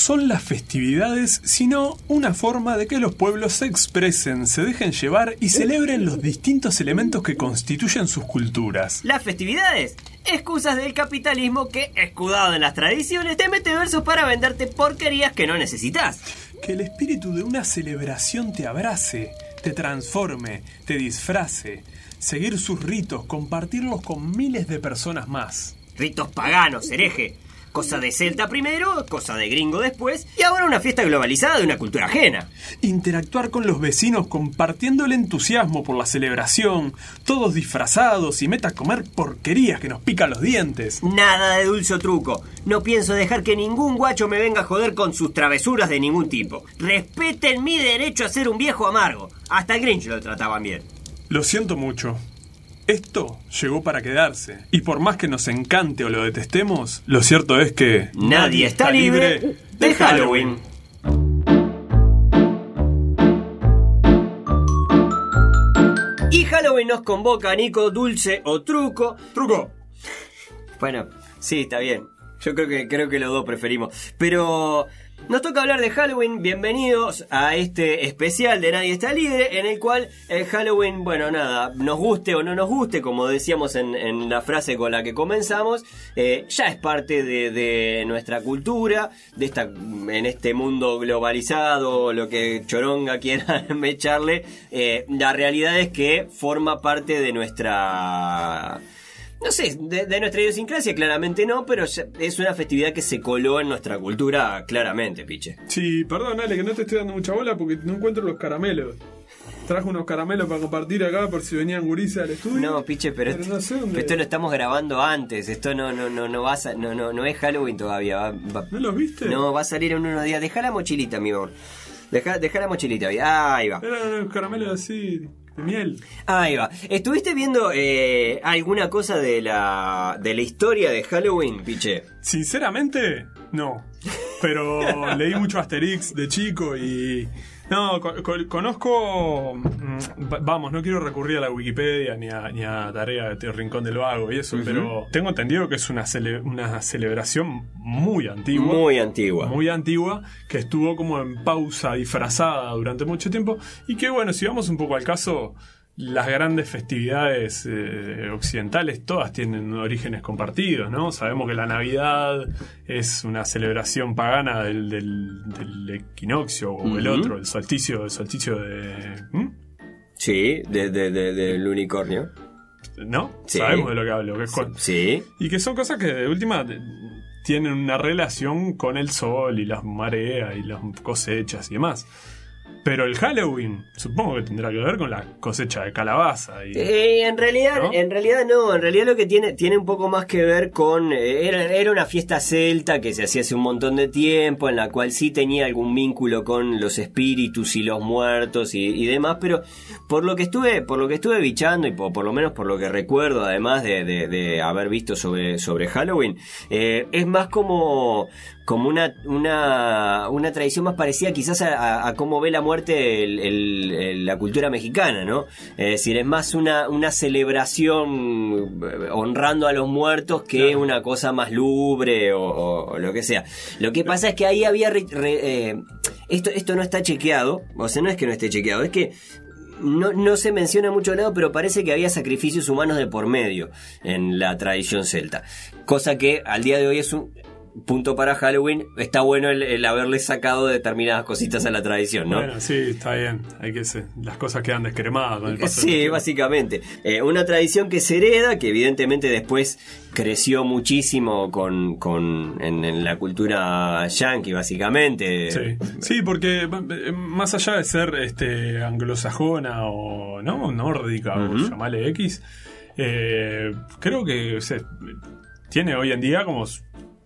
Son las festividades sino una forma de que los pueblos se expresen, se dejen llevar y celebren los distintos elementos que constituyen sus culturas? Las festividades, excusas del capitalismo que, escudado en las tradiciones, te mete versos para venderte porquerías que no necesitas. Que el espíritu de una celebración te abrace, te transforme, te disfrace, seguir sus ritos, compartirlos con miles de personas más. Ritos paganos, hereje. Cosa de celta primero, cosa de gringo después, y ahora una fiesta globalizada de una cultura ajena. Interactuar con los vecinos compartiendo el entusiasmo por la celebración, todos disfrazados y meta a comer porquerías que nos pican los dientes. Nada de dulce o truco. No pienso dejar que ningún guacho me venga a joder con sus travesuras de ningún tipo. Respeten mi derecho a ser un viejo amargo. Hasta el Grinch lo trataban bien. Lo siento mucho. Esto llegó para quedarse. Y por más que nos encante o lo detestemos, lo cierto es que... Nadie está libre de Halloween. Y Halloween nos convoca, Nico, dulce o truco. Truco. Bueno, sí, está bien. Yo creo que creo que los dos preferimos. Pero nos toca hablar de Halloween. Bienvenidos a este especial de Nadie está libre, en el cual el Halloween, bueno, nada, nos guste o no nos guste, como decíamos en, la frase con la que comenzamos, eh, ya es parte de, nuestra cultura, de esta, en este mundo globalizado, lo que Choronga quiera echarle. Eh, la realidad es que forma parte de nuestra no sé, de, de, nuestra idiosincrasia claramente no, pero es una festividad que se coló en nuestra cultura claramente, piche. Sí, perdón, Ale, que no te estoy dando mucha bola porque no encuentro los caramelos. Trajo unos caramelos para compartir acá por si venían gurises al estudio. No, piche, pero, pero no esto, sé dónde... esto lo estamos grabando antes. Esto no, no, no, no va a, no, no, no es Halloween todavía. Va, va, ¿No los viste? No, va a salir en unos días. Deja la mochilita, mi amor. Deja, deja la mochilita. Ahí va. Eran unos caramelos así de miel. Ahí va. ¿Estuviste viendo eh, alguna cosa de la, de la historia de Halloween, Piche? Sinceramente, no. Pero leí mucho Asterix de chico y... No, co co conozco... Vamos, no quiero recurrir a la Wikipedia ni a, ni a tarea de Rincón del Vago y eso, uh -huh. pero tengo entendido que es una, cele una celebración muy antigua. Muy antigua. Muy antigua, que estuvo como en pausa disfrazada durante mucho tiempo y que bueno, si vamos un poco al caso las grandes festividades eh, occidentales todas tienen orígenes compartidos, ¿no? Sabemos que la Navidad es una celebración pagana del, del, del equinoccio o uh -huh. el otro, el solsticio, el solsticio de... ¿hmm? Sí, del de, de, de, unicornio. ¿No? Sí. Sabemos de lo que hablo. Que es con... Sí. Y que son cosas que de última tienen una relación con el sol y las mareas y las cosechas y demás. Pero el Halloween, supongo que tendrá que ver con la cosecha de calabaza. Y, eh, en realidad, ¿no? en realidad no. En realidad lo que tiene tiene un poco más que ver con eh, era, era, una fiesta celta que se hacía hace un montón de tiempo, en la cual sí tenía algún vínculo con los espíritus y los muertos y, y demás. Pero por lo que estuve, por lo que estuve bichando y por, por lo menos por lo que recuerdo, además de, de, de haber visto sobre sobre Halloween, eh, es más como como una, una, una tradición más parecida quizás a, a, a cómo ve la muerte el, el, el, la cultura mexicana, ¿no? Es decir, es más una, una celebración honrando a los muertos que claro. una cosa más lubre o, o, o, lo que sea. Lo que pasa es que ahí había... Re, re, eh, esto, esto no está chequeado, o sea, no es que no esté chequeado, es que no, no, se menciona mucho lado, pero parece que había sacrificios humanos de por medio en la tradición celta. Cosa que al día de hoy es un, punto para Halloween, está bueno el, el, haberle sacado determinadas cositas a la tradición, ¿no? Bueno, sí, está bien. Hay que ser, las cosas quedan descremadas con el paso Sí, básicamente. Eh, una tradición que se hereda, que evidentemente después creció muchísimo con, con en, en, la cultura yankee, básicamente. Sí, sí, porque más allá de ser este anglosajona o no nórdica, uh -huh. o llamarle X, eh, creo que tiene hoy en día como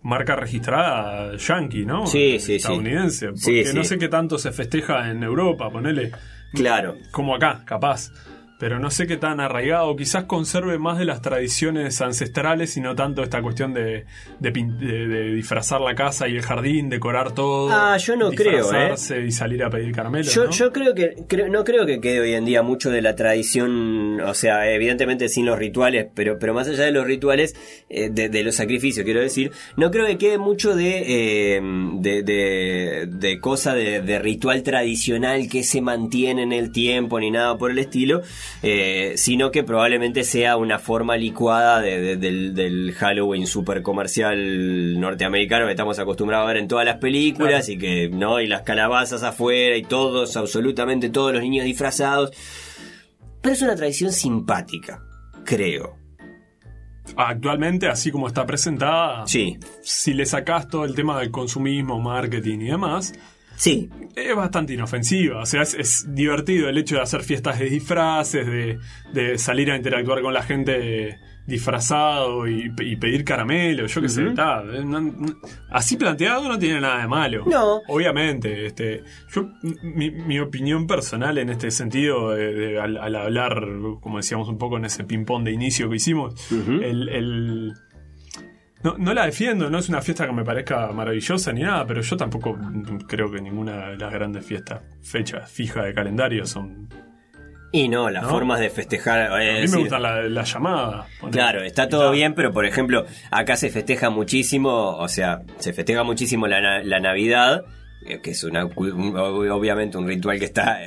marca registrada yankee, ¿no? Sí, sí, Estadounidense. Porque no sé qué tanto se festeja en Europa, ponele. Claro. Como acá, capaz pero no sé qué tan arraigado. Quizás conserve más de las tradiciones ancestrales y no tanto esta cuestión de, de, disfrazar la casa y el jardín, decorar todo. Ah, yo no creo, ¿eh? y salir a pedir caramelo. Yo, yo creo que no creo que quede hoy en día mucho de la tradición, o sea, evidentemente sin los rituales, pero, pero más allá de los rituales, eh, de, los sacrificios, quiero decir, no creo que quede mucho de, eh, de, de, de cosa de ritual tradicional que se mantiene en el tiempo ni nada por el estilo. Eh, sino que probablemente sea una forma licuada del, Halloween super comercial norteamericano que estamos acostumbrados a ver en todas las películas y que, ¿no? Y las calabazas afuera y todos, absolutamente todos los niños disfrazados. Pero es una tradición simpática, creo. Actualmente, así como está presentada, sí. si le sacas todo el tema del consumismo, marketing y demás, Sí. Es bastante inofensiva, o sea, es, divertido el hecho de hacer fiestas de disfraces, de, salir a interactuar con la gente disfrazado y, pedir caramelo, yo qué sé, está. Eh, así planteado no tiene nada de malo. No. Obviamente, este, yo, mi, opinión personal en este sentido, al, hablar, como decíamos un poco en ese ping-pong de inicio que hicimos, el no, no la defiendo, no es una fiesta que me parezca maravillosa ni nada, pero yo tampoco creo que ninguna de las grandes fiestas, fechas fijas de calendario son y no, las formas de festejar. a mí me gusta la, llamada. Claro, está todo bien, pero por ejemplo, acá se festeja muchísimo, o sea, se festeja muchísimo la, la Navidad eh, que es una, obviamente un ritual que está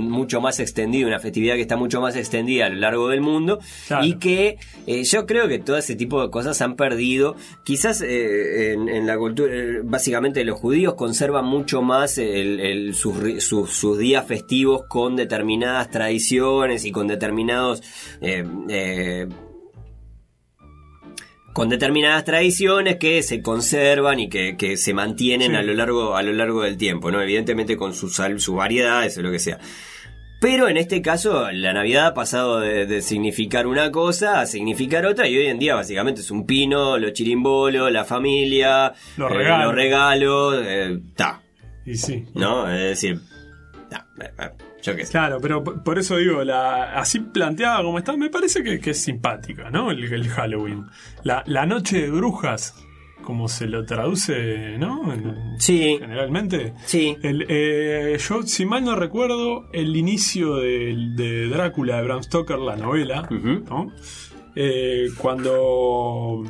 mucho más extendido, una festividad que está mucho más extendida a lo largo del mundo y que eh, yo creo que todo ese tipo de cosas han perdido. Quizás eh, en, la cultura, básicamente los judíos conservan mucho más el, sus, sus, días festivos con determinadas tradiciones y con determinados con determinadas tradiciones que se conservan y que, se mantienen a lo largo a lo largo del tiempo, ¿no? Evidentemente con sus su variedades o lo que sea. Pero en este caso, la Navidad ha pasado de, significar una cosa a significar otra, y hoy en día básicamente es un pino, los chirimbolos, la familia, los regalos, los eh, ta. y sí. ¿No? Es decir, Claro, pero por eso digo, la, así planteada como está, me parece que, es simpática, ¿no? El, Halloween. La, noche de brujas, como se lo traduce, ¿no? sí. Generalmente. Sí. Eh, yo, si mal no recuerdo, el inicio de, Drácula de Bram Stoker, la novela, ¿no? Eh, cuando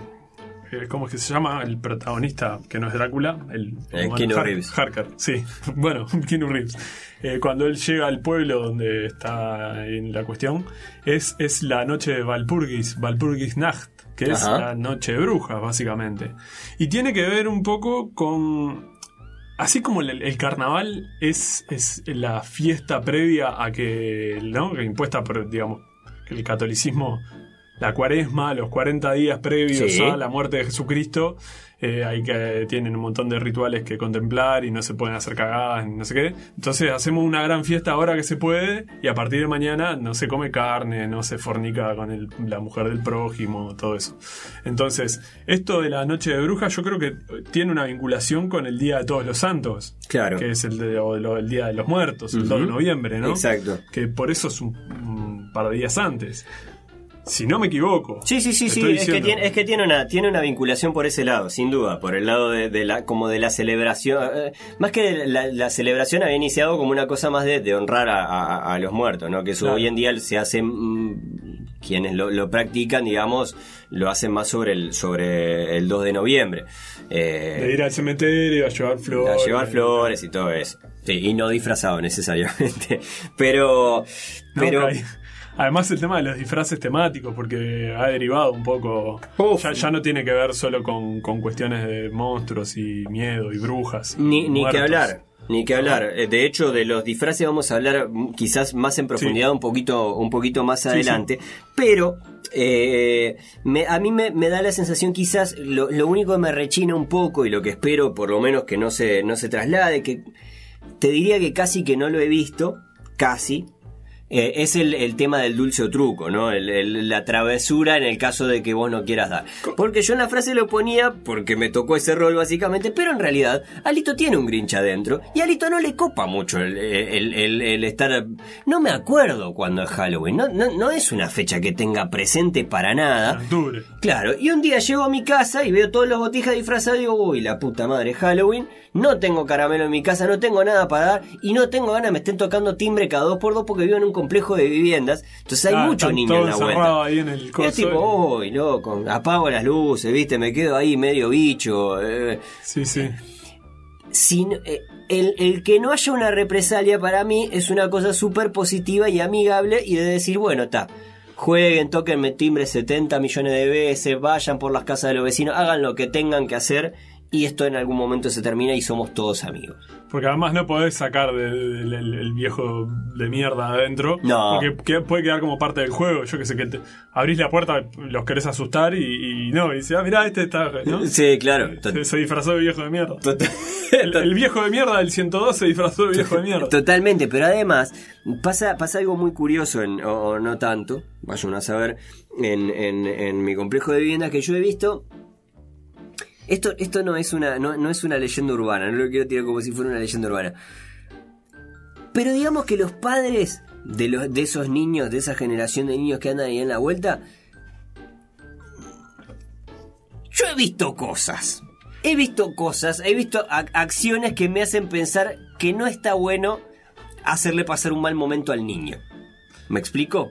eh, ¿Cómo es que se llama el protagonista que no es Drácula? El, eh, Reeves. Harker, sí. Bueno, Keanu Reeves. Eh, cuando él llega al pueblo donde está en la cuestión, es, es la noche de Valpurgis, Valpurgis Nacht, que es la noche de brujas, básicamente. Y tiene que ver un poco con. Así como el, carnaval es, es la fiesta previa a que, ¿no? Que impuesta por, digamos, que el catolicismo la cuaresma, los 40 días previos a la muerte de Jesucristo, eh, hay que tienen un montón de rituales que contemplar y no se pueden hacer cagadas, no sé qué. Entonces hacemos una gran fiesta ahora que se puede y a partir de mañana no se come carne, no se fornica con la mujer del prójimo, todo eso. Entonces, esto de la noche de brujas yo creo que tiene una vinculación con el Día de Todos los Santos. Claro. Que es el, el Día de los Muertos, el 2 de noviembre, ¿no? Exacto. Que por eso es un par de días antes. Si no me equivoco. Sí, sí, sí, sí. Es que, tiene, es que tiene una, tiene una vinculación por ese lado, sin duda, por el lado de, la, como de la celebración. Eh, más que la, celebración había iniciado como una cosa más de, honrar a, los muertos, ¿no? Que eso hoy en día se hace, mm, quienes lo, practican, digamos, lo hacen más sobre el, sobre el 2 de noviembre. Eh, de ir al cementerio, a llevar flores. A llevar flores y todo eso. Sí, y no disfrazado necesariamente. Pero. pero Además el tema de los disfraces temáticos, porque ha derivado un poco. Ya, no tiene que ver solo con, cuestiones de monstruos y miedo y brujas. Ni, ni que hablar. Ni que hablar. Eh, de hecho, de los disfraces vamos a hablar quizás más en profundidad un poquito, un poquito más adelante. Pero eh, a mí me, da la sensación quizás lo, lo, único que me rechina un poco y lo que espero por lo menos que no se, no se traslade, que te diría que casi que no lo he visto, casi, eh, es el, el, tema del dulce o truco, ¿no? El, la travesura en el caso de que vos no quieras dar. Porque yo en la frase lo ponía porque me tocó ese rol básicamente, pero en realidad Alito tiene un Grinch adentro y a Alito no le copa mucho el, el estar... No me acuerdo cuando es Halloween, no, no, no, es una fecha que tenga presente para nada. Claro, y un día llego a mi casa y veo todos los botijas disfrazados y digo, uy, la puta madre, Halloween, no tengo caramelo en mi casa, no tengo nada para dar y no tengo ganas, me estén tocando timbre cada dos por dos porque vivo en un complejo de viviendas. Entonces hay ah, muchos niños en la vuelta. Ahí en el y tipo, uy, loco, apago las luces, viste, me quedo ahí medio bicho. Eh. Sí, sí. Sin, eh, el, el, que no haya una represalia para mí es una cosa súper positiva y amigable y de decir, bueno, está, jueguen, toquenme timbre 70 millones de veces, vayan por las casas de los vecinos, hagan lo que tengan que hacer y esto en algún momento se termina y somos todos amigos. Porque además no podés sacar el viejo de mierda adentro. No. Porque puede quedar como parte del juego. Yo que sé que te, abrís la puerta, los querés asustar y, no. Y dices, ah, mirá, este está. ¿no? Sí, claro. Se, disfrazó de viejo de mierda. el, viejo de mierda del 102 se disfrazó de viejo de mierda. Totalmente, pero además pasa, pasa algo muy curioso, en, o, no tanto, vayan a saber, en, en, en mi complejo de viviendas que yo he visto esto, esto no, es una, no, es una leyenda urbana, no lo quiero tirar como si fuera una leyenda urbana. Pero digamos que los padres de, los, de esos niños, de esa generación de niños que andan ahí en la vuelta, yo he visto cosas. He visto cosas, he visto acciones que me hacen pensar que no está bueno hacerle pasar un mal momento al niño. ¿Me explico?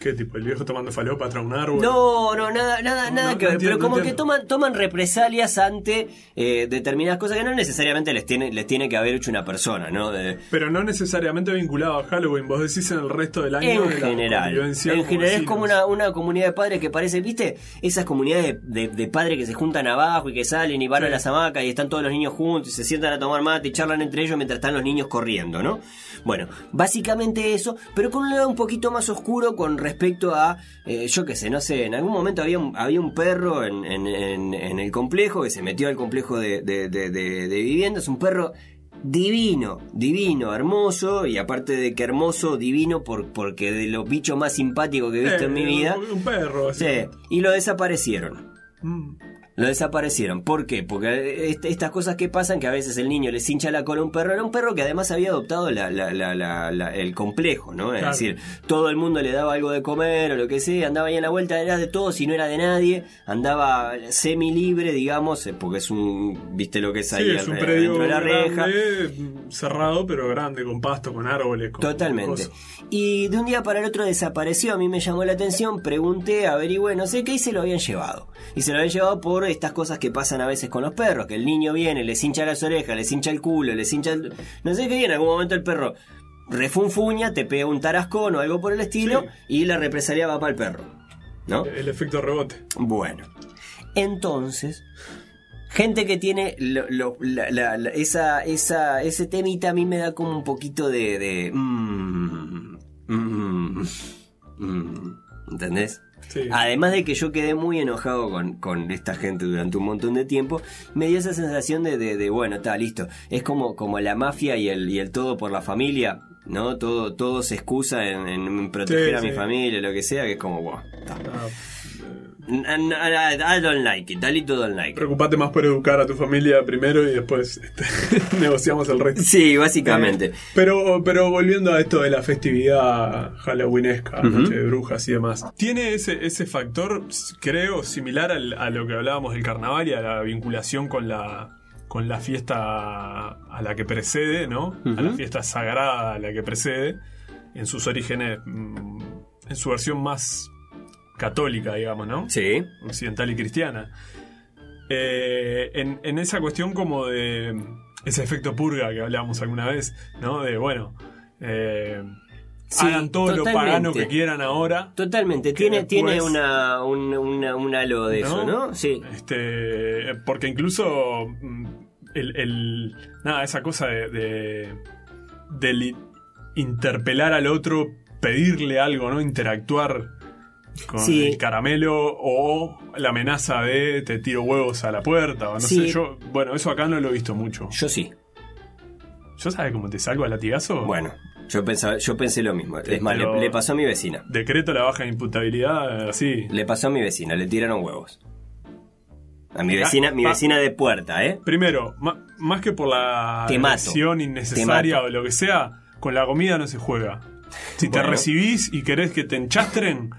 ¿Qué tipo? ¿El viejo tomando falopa tras un árbol? No, no, nada, nada, nada que ver. pero como que toman, toman represalias ante eh, determinadas cosas que no necesariamente les tiene, les tiene que haber hecho una persona, ¿no? pero no necesariamente vinculado a Halloween, vos decís en el resto del año. En general. En general es como una, una, comunidad de padres que parece, ¿viste? Esas comunidades de, de, padres que se juntan abajo y que salen y van a las hamacas y están todos los niños juntos y se sientan a tomar mate y charlan entre ellos mientras están los niños corriendo, ¿no? Bueno, básicamente eso, pero con un lado un poquito más oscuro con respecto a, eh, yo qué sé, no sé, en algún momento había un, había un perro en, el complejo que se metió al complejo de, de, viviendas, un perro divino, divino, hermoso, y aparte de que hermoso, divino, por, porque de los bichos más simpáticos que he visto en mi eh, vida. Un perro, sí. Y lo desaparecieron. Mm. Lo desaparecieron. ¿Por qué? Porque estas cosas que pasan, que a veces el niño les hincha la cola a un perro, era un perro que además había adoptado el complejo, ¿no? Es decir, todo el mundo le daba algo de comer o lo que sea, andaba ahí en la vuelta, era de todo, si no era de nadie, andaba semi libre, digamos, eh, porque es un, viste lo que es ahí es un predio dentro de la reja. cerrado, pero grande, con pasto, con árboles. Totalmente. Y de un día para el otro desapareció, a mí me llamó la atención, pregunté, averigüé, no sé qué, y se lo habían llevado. Y se lo habían llevado por estas cosas que pasan a veces con los perros, que el niño viene, les hincha las orejas, les hincha el culo, les hincha el... No sé qué viene, en algún momento el perro refunfuña, te pega un tarascón o algo por el estilo, y la represalia va para el perro. ¿No? El, efecto rebote. Bueno. Entonces, gente que tiene esa, esa, ese temita a mí me da como un poquito de... de mm, mm, mm, ¿Entendés? Además de que yo quedé muy enojado con, esta gente durante un montón de tiempo, me dio esa sensación de, de, bueno, está listo. Es como, como la mafia y el, y el todo por la familia, ¿no? Todo, todo se excusa en, proteger a mi familia, lo que sea, que es como, wow, está. Ah, I don't like it, Dalito don't like Preocupate más por educar a tu familia primero y después este, negociamos el resto. Sí, básicamente. Eh, pero, pero volviendo a esto de la festividad halloweenesca, noche de brujas y demás, tiene ese, ese factor, creo, similar a lo que hablábamos del carnaval y a la vinculación con la con la fiesta a la que precede, ¿no? A la fiesta sagrada a la que precede, en sus orígenes, mm, en su versión más católica, digamos, ¿no? Sí. Occidental y cristiana. Eh, en, esa cuestión como de ese efecto purga que hablábamos alguna vez, ¿no? De, bueno, eh, hagan todo lo pagano que quieran ahora. Totalmente, tiene, tiene una, un, halo de eso, ¿no? Sí. Este, porque incluso mm, el, nada, esa cosa de, de, de interpelar al otro, pedirle algo, ¿no? Interactuar con el caramelo o la amenaza de te tiro huevos a la puerta o no sé yo bueno eso acá no lo he visto mucho yo sí yo sabes cómo te salgo a latigazo bueno Yo, pensaba, yo pensé lo mismo. Es más, le, pasó a mi vecina. Decreto la baja de imputabilidad, así. Le pasó a mi vecina, le tiraron huevos. A mi Ah, vecina, mi ah. vecina de puerta, ¿eh? Primero, más que por la Te innecesaria o lo que sea, con la comida no se juega. Si te recibís y querés que te enchastren,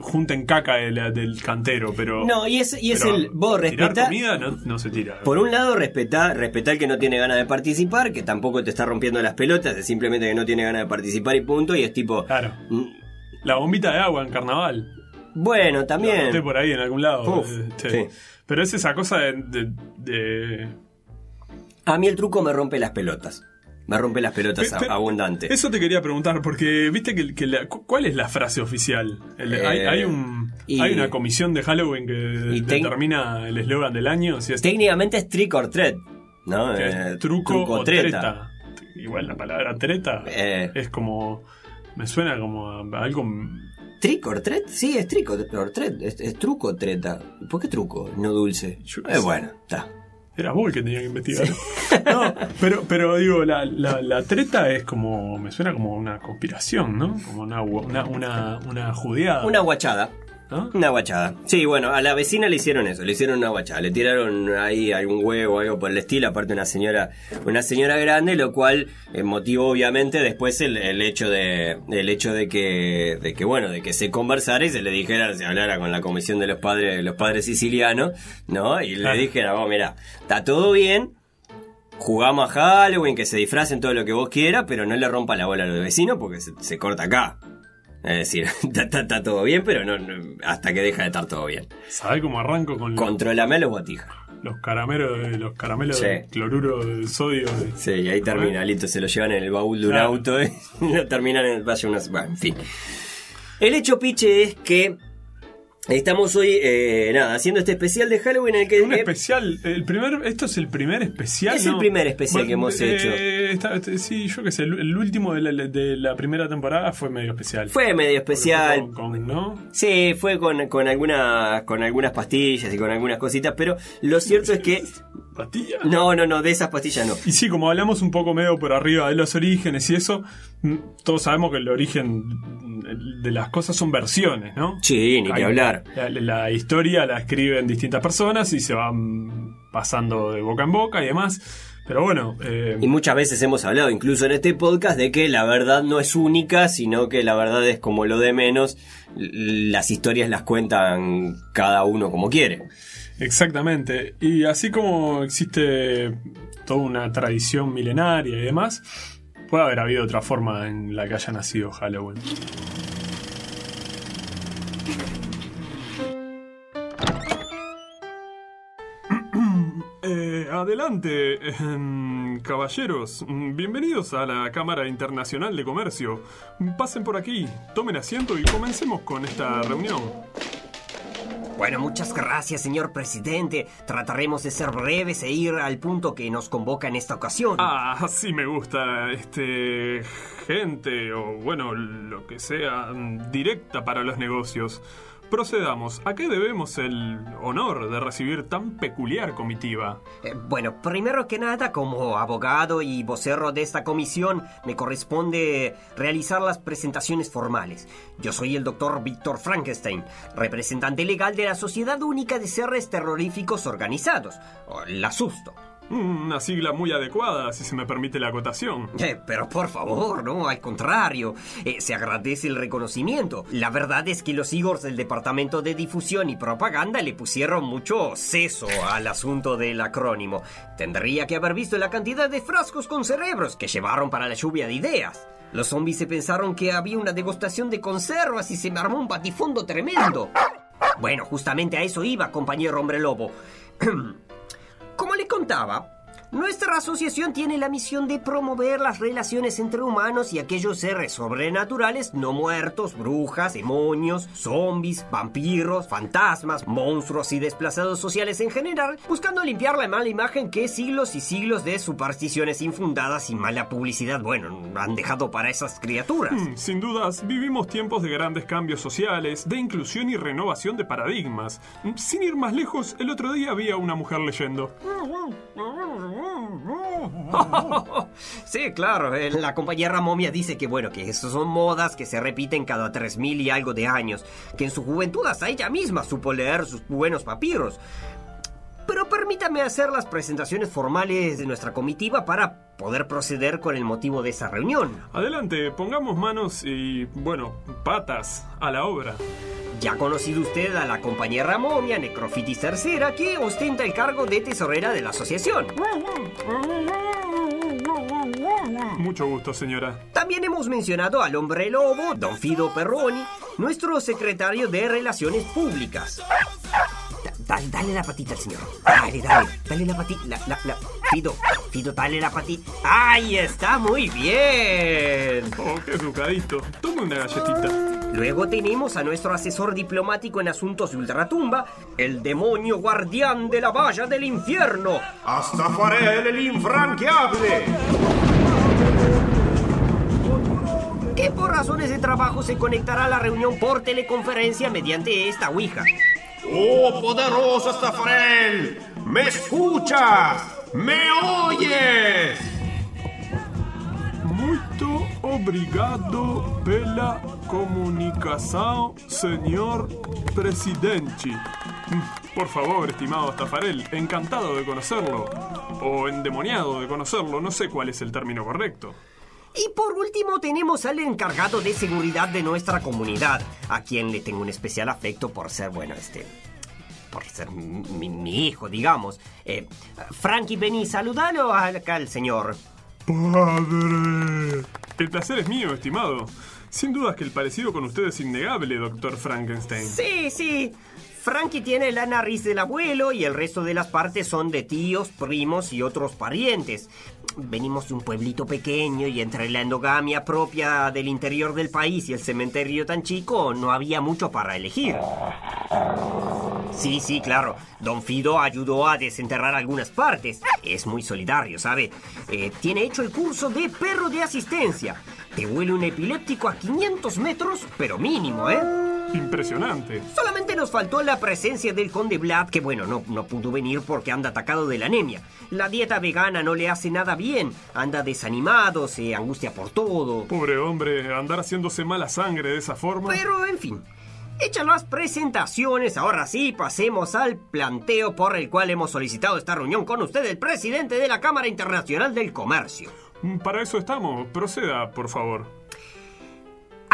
junten caca de la- del cantero, pero. No, y es, y es el. Vos respetá. comida no, no se tira. Por un lado, respetá, respetá al que no tiene ganas de participar, que tampoco te está rompiendo las pelotas, es simplemente que no tiene ganas de participar y punto, y es tipo. Claro. mm, La bombita de agua en carnaval. Bueno, La también. noté por ahí en algún lado. Uf, sí. Pero es esa cosa de, de- de- A mí el truco me rompe las pelotas. Me rompe las pelotas Pe- pe- abundante. Eso te quería preguntar, porque viste que, que la- ¿cuál es la frase oficial? El- Eh, hay, hay un, y- hay una comisión de Halloween que determina el eslogan del año. Si es, Técnicamente es trick or treat, ¿no? que es Eh, truco, o treta. treta. Igual la palabra treta Eh. es como. Me suena como a algo. ¿Trick or treat? Sí, es trick or treat. Es, es truco treta. ¿Por qué truco? No dulce. Eh, bueno, está. Era vos el que tenía que investigar. No, pero, pero digo, la, la, la treta es como. Me suena como una conspiración, ¿no? Como una, una, una, una judeada. Una guachada. ¿No? Una guachada. Sí, bueno, a la vecina le hicieron eso, le hicieron una guachada, le tiraron ahí algún huevo o algo por el estilo, aparte una señora, una señora grande, lo cual eh, motivó obviamente después el, el hecho de, el hecho de que, de que bueno, de que se conversara y se le dijera, se hablara con la comisión de los padres, los padres sicilianos, ¿no? Y Claro. le dijera, vos mira, está todo bien, jugamos a Halloween, que se disfracen todo lo que vos quieras, pero no le rompa la bola a los vecinos porque se, se corta acá. Es decir, está, todo bien, pero no, no- hasta que deja de estar todo bien. ¿Sabés cómo arranco con Controlame los botijas. los caramelos, de- los caramelos Sí. de cloruro de sodio? de- Sí, y ahí termina, listo, se lo llevan en el baúl de un auto y lo terminan en el valle unas. Bueno, en fin. El hecho piche es que estamos hoy, eh, nada, haciendo este especial de Halloween en el que. Un eh, especial, el primer, esto es el primer especial. Es el primer especial que hemos hecho. Este, sí, yo qué sé, el, el último de la, de la primera temporada fue medio especial. fue medio especial. fue Con, con- ¿no? Sí, fue con, con, algunas, con algunas pastillas y con algunas cositas, pero lo cierto es que. Pastilla. No, no, no, de esas pastillas no. Y sí, como hablamos un poco medio por arriba de los orígenes y eso, mm, todos sabemos que el origen de las cosas son versiones, ¿no? Sí, ni que hablar. La, la historia la escriben distintas personas y se van pasando de boca en boca y demás. Pero bueno, eh, Y muchas veces hemos hablado, incluso en este podcast, de que la verdad no es única, sino que la verdad es como lo de menos. Las historias las cuentan cada uno como quiere. exactamente. Y así como existe toda una tradición milenaria y demás, puede haber habido otra forma en la que haya nacido Halloween. Adelante, em, caballeros. Bienvenidos a la Cámara Internacional de Comercio. Pasen por aquí, tomen asiento y comencemos con esta reunión. Bueno, muchas gracias, señor presidente. Trataremos de ser breves e ir al punto que nos convoca en esta ocasión. Ah, así me gusta, este, gente o bueno, lo que sea, directa para los negocios. Procedamos, ¿a qué debemos el honor de recibir tan peculiar comitiva? Eh, bueno, primero que nada, como abogado y vocero de esta comisión, me corresponde realizar las presentaciones formales. Yo soy el doctor Víctor Frankenstein, representante legal de la Sociedad Única de Seres Terroríficos Organizados, o la SUSTO. Mm, Una sigla muy adecuada, si se me permite la acotación. Eh, pero por favor, no, al contrario, eh, se agradece el reconocimiento. La verdad es que los Igors del Departamento de Difusión y Propaganda le pusieron mucho seso al asunto del acrónimo. Tendría que haber visto la cantidad de frascos con cerebros que llevaron para la lluvia de ideas. Los zombies se pensaron que había una degustación de conservas y se me armó un batifondo tremendo. Bueno, justamente a eso iba, compañero hombre lobo. Como le contaba, nuestra asociación tiene la misión de promover las relaciones entre humanos y aquellos seres sobrenaturales no muertos, brujas, demonios, zombies, vampiros, fantasmas, monstruos y desplazados sociales en general, buscando limpiar la mala imagen que siglos y siglos de supersticiones infundadas y mala publicidad, bueno, han dejado para esas criaturas. Mm, Sin dudas, vivimos tiempos de grandes cambios sociales, de inclusión y renovación de paradigmas. Mm, Sin ir más lejos, el otro día había una mujer leyendo. sí, claro. eh, La compañera momia dice que bueno, que eso son modas que se repiten cada 3000 y algo de años. Que en su juventud hasta ella misma supo leer sus buenos papiros. Pero permítame hacer las presentaciones formales de nuestra comitiva para poder proceder con el motivo de esa reunión. Adelante, pongamos manos y, bueno, patas a la obra. Ya ha conocido usted a la compañera momia Necrofitis Tercera que ostenta el cargo de tesorera de la asociación. Mucho gusto, señora. También hemos mencionado al hombre lobo, don Fido Perroni, nuestro secretario de Relaciones Públicas. Da- dale, dale la patita al señor. Dale, dale, dale la patita. La, la, la. Fido, Fido, dale la patita. ¡Ahí está! ¡Muy bien! Oh, qué educadito. Tome una galletita. Luego tenemos a nuestro asesor diplomático en asuntos de ultratumba, el demonio guardián de la valla del infierno. Astafarel el infranqueable. que por razones de trabajo se conectará a la reunión por teleconferencia mediante esta Ouija. Oh poderoso Astafarel, ¿me escuchas? ¿Me oyes? Muito obrigado pela comunicação, señor presidente. Mm, Por favor, estimado Tafarel, encantado de conocerlo. O endemoniado de conocerlo, no sé cuál es el término correcto. Y por último tenemos al encargado de seguridad de nuestra comunidad, a quien le tengo un especial afecto por ser, bueno, este... por ser mi, mi hijo, digamos. Eh, Frankie, vení, saludalo acá al señor. ¡Padre! El placer es mío, estimado. Sin dudas que el parecido con usted es innegable, doctor Frankenstein. Sí, sí. Frankie tiene la nariz del abuelo y el resto de las partes son de tíos, primos y otros parientes. Venimos de un pueblito pequeño y entre la endogamia propia del interior del país y el cementerio tan chico no había mucho para elegir. Sí, sí, claro. Don Fido ayudó a desenterrar algunas partes. Es muy solidario, ¿sabe? Eh, tiene hecho el curso de perro de asistencia. Te huele un epiléptico a 500 metros, pero mínimo, ¿eh? Impresionante. Solamente nos faltó la presencia del conde Vlad, que bueno, no, no pudo venir porque anda atacado de la anemia. La dieta vegana no le hace nada bien. Anda desanimado, se angustia por todo. Pobre hombre, andar haciéndose mala sangre de esa forma. Pero, en fin. Hechas las presentaciones, ahora sí pasemos al planteo por el cual hemos solicitado esta reunión con usted, el presidente de la Cámara Internacional del Comercio. Mm, Para eso estamos. Proceda, por favor.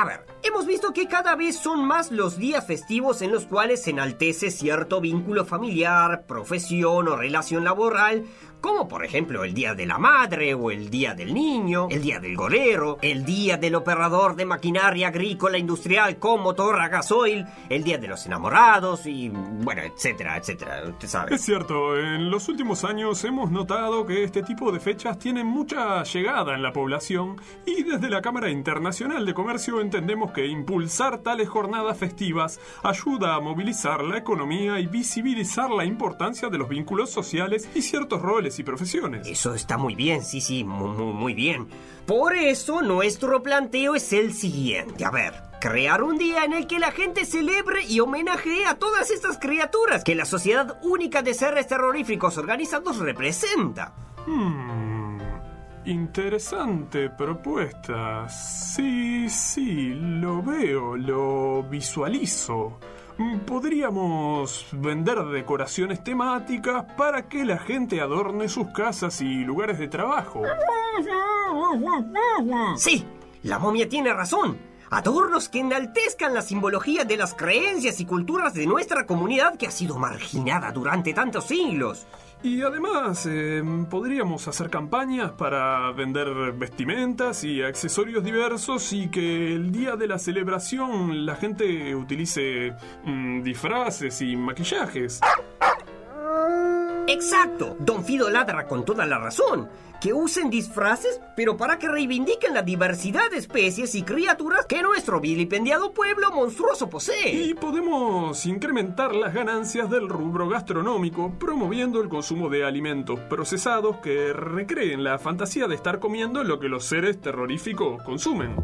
A ver, hemos visto que cada vez son más los días festivos en los cuales se enaltece cierto vínculo familiar, profesión o relación laboral, como por ejemplo el Día de la Madre o el Día del Niño, el Día del Golero, el Día del Operador de Maquinaria Agrícola Industrial con motor a gasoil, el Día de los Enamorados y bueno, etcétera, etcétera, usted sabe. Es cierto, en los últimos años hemos notado que este tipo de fechas tienen mucha llegada en la población y desde la Cámara Internacional de Comercio entendemos que impulsar tales jornadas festivas ayuda a movilizar la economía y visibilizar la importancia de los vínculos sociales y ciertos roles y profesiones. Eso está muy bien, sí, sí, muy, muy, muy bien. Por eso nuestro planteo es el siguiente. A ver, crear un día en el que la gente celebre y homenajee a todas estas criaturas que la Sociedad Única de Seres Terroríficos Organizados representa. Hmm, interesante propuesta. Sí, sí, lo veo, lo visualizo. Podríamos vender decoraciones temáticas para que la gente adorne sus casas y lugares de trabajo. Sí, la momia tiene razón. Adornos que enaltezcan la simbología de las creencias y culturas de nuestra comunidad que ha sido marginada durante tantos siglos. Y además, eh, podríamos hacer campañas para vender vestimentas y accesorios diversos y que el día de la celebración la gente utilice mm, disfraces y maquillajes. Exacto, Don Fido ladra con toda la razón. Que usen disfraces, pero para que reivindiquen la diversidad de especies y criaturas que nuestro vilipendiado pueblo monstruoso posee. Y podemos incrementar las ganancias del rubro gastronómico promoviendo el consumo de alimentos procesados que recreen la fantasía de estar comiendo lo que los seres terroríficos consumen.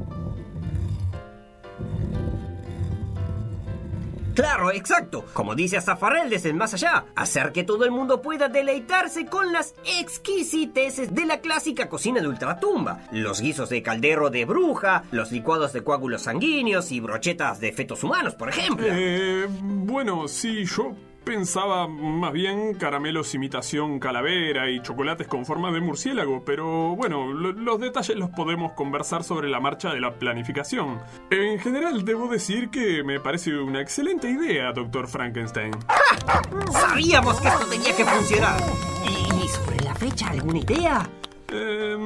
Claro, exacto. Como dice Zafarel desde el más allá, hacer que todo el mundo pueda deleitarse con las exquisiteces de la clásica cocina de ultratumba. Los guisos de caldero de bruja, los licuados de coágulos sanguíneos y brochetas de fetos humanos, por ejemplo. Eh, bueno, sí, yo pensaba más bien caramelos imitación calavera y chocolates con forma de murciélago, pero bueno, lo- los detalles los podemos conversar sobre la marcha de la planificación. En general, debo decir que me parece una excelente idea, doctor Frankenstein. Sabíamos que esto tenía que funcionar. ¿Y, y sobre la fecha alguna idea? Eh,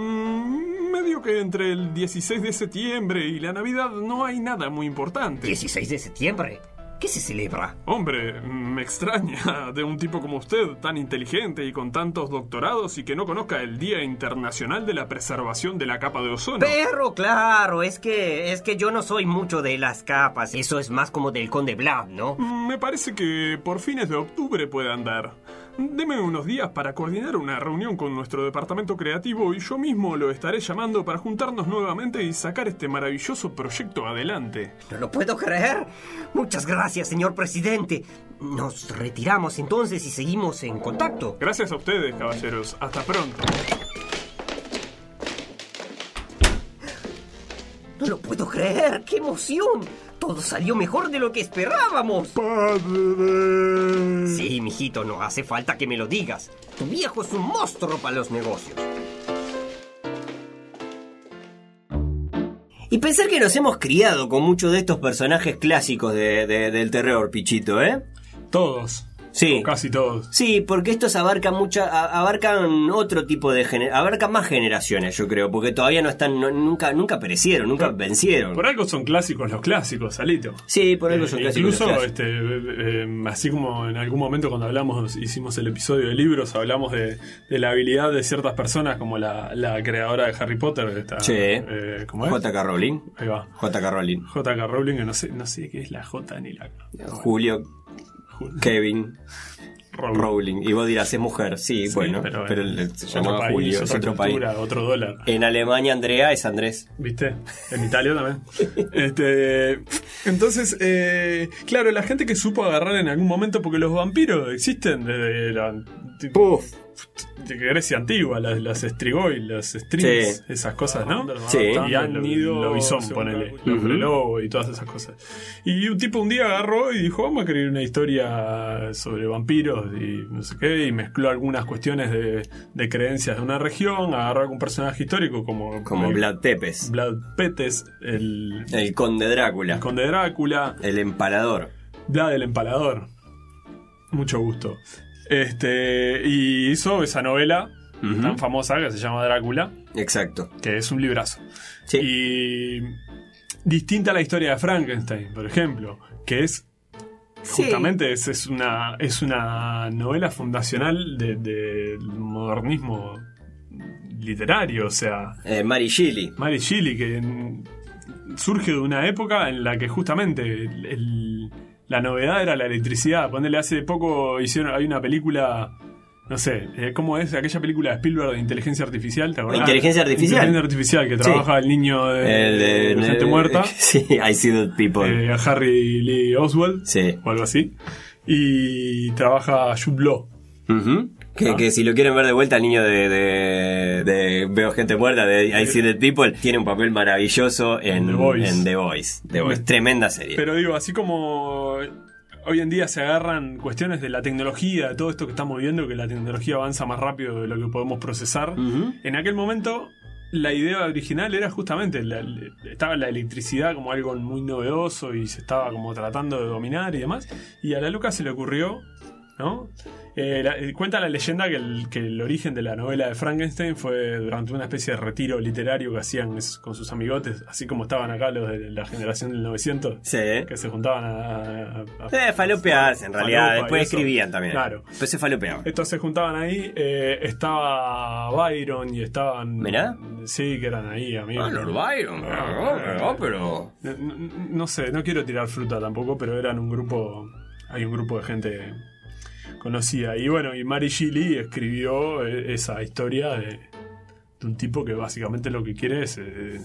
medio que entre el 16 de septiembre y la Navidad no hay nada muy importante. 16 de septiembre. ¿Qué se celebra? Hombre, me extraña de un tipo como usted, tan inteligente y con tantos doctorados y que no conozca el Día Internacional de la Preservación de la Capa de Ozono. Pero claro, es que es que yo no soy mucho de las capas. Eso es más como del Conde Blab, ¿no? Me parece que por fines de octubre puede andar. Deme unos días para coordinar una reunión con nuestro departamento creativo y yo mismo lo estaré llamando para juntarnos nuevamente y sacar este maravilloso proyecto adelante. No lo puedo creer. Muchas gracias, señor presidente. Nos retiramos entonces y seguimos en contacto. Gracias a ustedes, caballeros. Hasta pronto. No lo puedo creer. ¡Qué emoción! Todo salió mejor de lo que esperábamos. Padre. Sí, mijito, no hace falta que me lo digas. Tu viejo es un monstruo para los negocios. Y pensar que nos hemos criado con muchos de estos personajes clásicos de- de- del terror, Pichito, ¿eh? Todos. Sí. O casi todos. Sí, porque estos abarcan mucha, abarcan otro tipo de gener- abarcan más generaciones, yo creo, porque todavía no están, no- nunca, nunca perecieron, nunca vencieron. Por algo son clásicos los clásicos, Salito. Sí, por algo Eh, son clásicos Incluso, los clásicos. este, eh, eh, así como en algún momento cuando hablamos, hicimos el episodio de libros, hablamos de, de la habilidad de ciertas personas, como la, la creadora de Harry Potter, esta, Sí. eh, ¿cómo es? J.K. Rowling. Ahí va. J.K. Rowling. J.K. Rowling, que no sé, no sé qué es la J ni la Julio, Kevin, Rowling. Rowling. Y vos dirás, es mujer. Sí, Sí, bueno, pero, pero, se país, Julio, es otro país. otro dólar. En Alemania, Andrea es Andrés. ¿Viste? En Italia también. Este, entonces, eh, claro, la gente que supo agarrar en algún momento, porque los vampiros existen desde la de Grecia antigua, las, las Strigoi, las Strings, Sí. esas cosas, ¿no? Sí. Y han ido lobizón, ponele, el hombre lobo y todas esas cosas. Y un tipo un día agarró y dijo, vamos a escribir una historia sobre vampiros y no sé qué, y mezcló algunas cuestiones de, de creencias de una región, agarró algún personaje histórico como, Como el- Vlad Tepes. Vlad Petes, el, El conde Drácula. el conde Drácula, El empalador. Vlad el empalador. Mucho gusto. Este, y hizo esa novela tan famosa que se llama Drácula, Exacto. que es un librazo. Sí. Y distinta a la historia de Frankenstein, por ejemplo, que es Sí. justamente es, es una es una novela fundacional de- del modernismo literario, o sea, Eh, Mary Shelley. Mary Shelley, que en- surge de una época en la que justamente el- el- la novedad era la electricidad. Ponele, hace poco hicieron, hay una película, no sé, eh, ¿cómo es? Aquella película de Spielberg de inteligencia artificial, ¿te acordás? Inteligencia artificial. Inteligencia artificial, que trabaja el niño de, El de, de gente muerta, Sí, I see dead people. eh, Harry Lee Oswald, sí. o algo así. Y trabaja Jude Law. Ujú. Que, que si lo quieren ver de vuelta, el niño de, de, de Veo Gente Muerta, de I See Dead People, tiene un papel maravilloso en The Voice. en The Voice. The Voice. Tremenda serie. Pero digo, así como hoy en día se agarran cuestiones de la tecnología, de todo esto que estamos viendo, que la tecnología avanza más rápido de lo que podemos procesar, en aquel momento la idea original era justamente, la- estaba la electricidad como algo muy novedoso y se estaba como tratando de dominar y demás, y a la loca se le ocurrió, ¿no? Eh, la- eh, cuenta la leyenda que el, que el origen de la novela de Frankenstein fue durante una especie de retiro literario que hacían es- con sus amigotes, así como estaban acá los de la generación del 900 Sí. que se juntaban a, a- a- Eh, falopearse en realidad. Después escribían también. Claro. Después se falopeaban. estos se juntaban ahí eh, estaba Byron y estaban ¿Mirá? sí que eran ahí amigos Ah, Lord Byron. ah, pero. no, no- no sé no quiero tirar fruta tampoco pero eran un grupo hay un grupo de gente conocida y bueno y Mary Shelley escribió eh, esa historia de, de un tipo que básicamente lo que quiere es eh,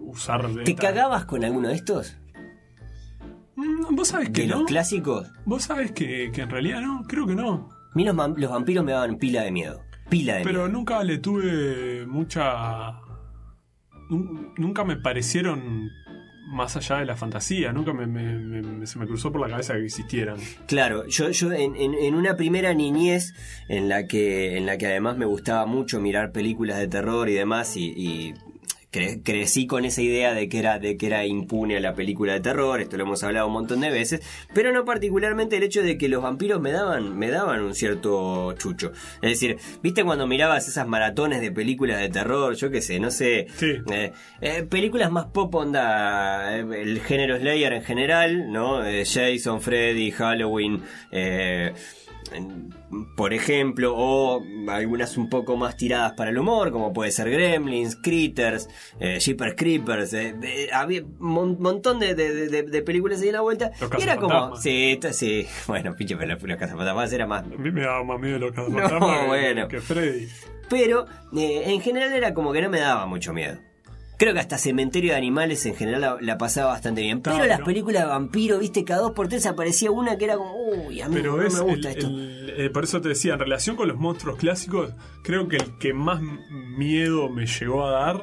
usar ¿Te esta- cagabas con alguno de estos? Mm, Vos sabés que de no. los clásicos. Vos sabés que, que en realidad no, creo que no. A mí los, vam- los vampiros me daban pila de miedo. Pila de Pero miedo. nunca le tuve mucha. nun- Nunca me parecieron más allá de la fantasía. Nunca me, me- me- se me cruzó por la cabeza que existieran. Claro, yo, yo en, en- en una primera niñez en la que en la que además me gustaba mucho mirar películas de terror y demás y, y cre- crecí con esa idea de que era de que era impune a la película de terror, esto lo hemos hablado un montón de veces, pero no particularmente el hecho de que los vampiros me daban me daban un cierto chucho. Es decir, ¿viste cuando mirabas esas maratones de películas de terror, yo qué sé, no sé, Sí. eh, eh, películas más pop onda, eh, el género Slayer en general, ¿no? Jason, Freddy, Halloween, eh, en- por ejemplo, o algunas un poco más tiradas para el humor, como puede ser Gremlins, Critters, eh, Jeepers Creepers, eh, de- había un mon- montón de, de- de- de películas ahí en la vuelta. Los y era como, sí, esto- sí, bueno, pinche, pero los cazafantasmas era más A mí me daba más miedo los No, cazafantasmas que- bueno. que Freddy. pero eh, en general era como que no me daba mucho miedo. Creo que hasta Cementerio de Animales en general la, la pasaba bastante bien. Pero Claro. las películas de vampiro, viste, cada dos por tres aparecía una que era como, uy, a mí Pero no es me gusta el- esto. el- eh, por eso te decía, en relación con los monstruos clásicos, creo que el que más miedo me llegó a dar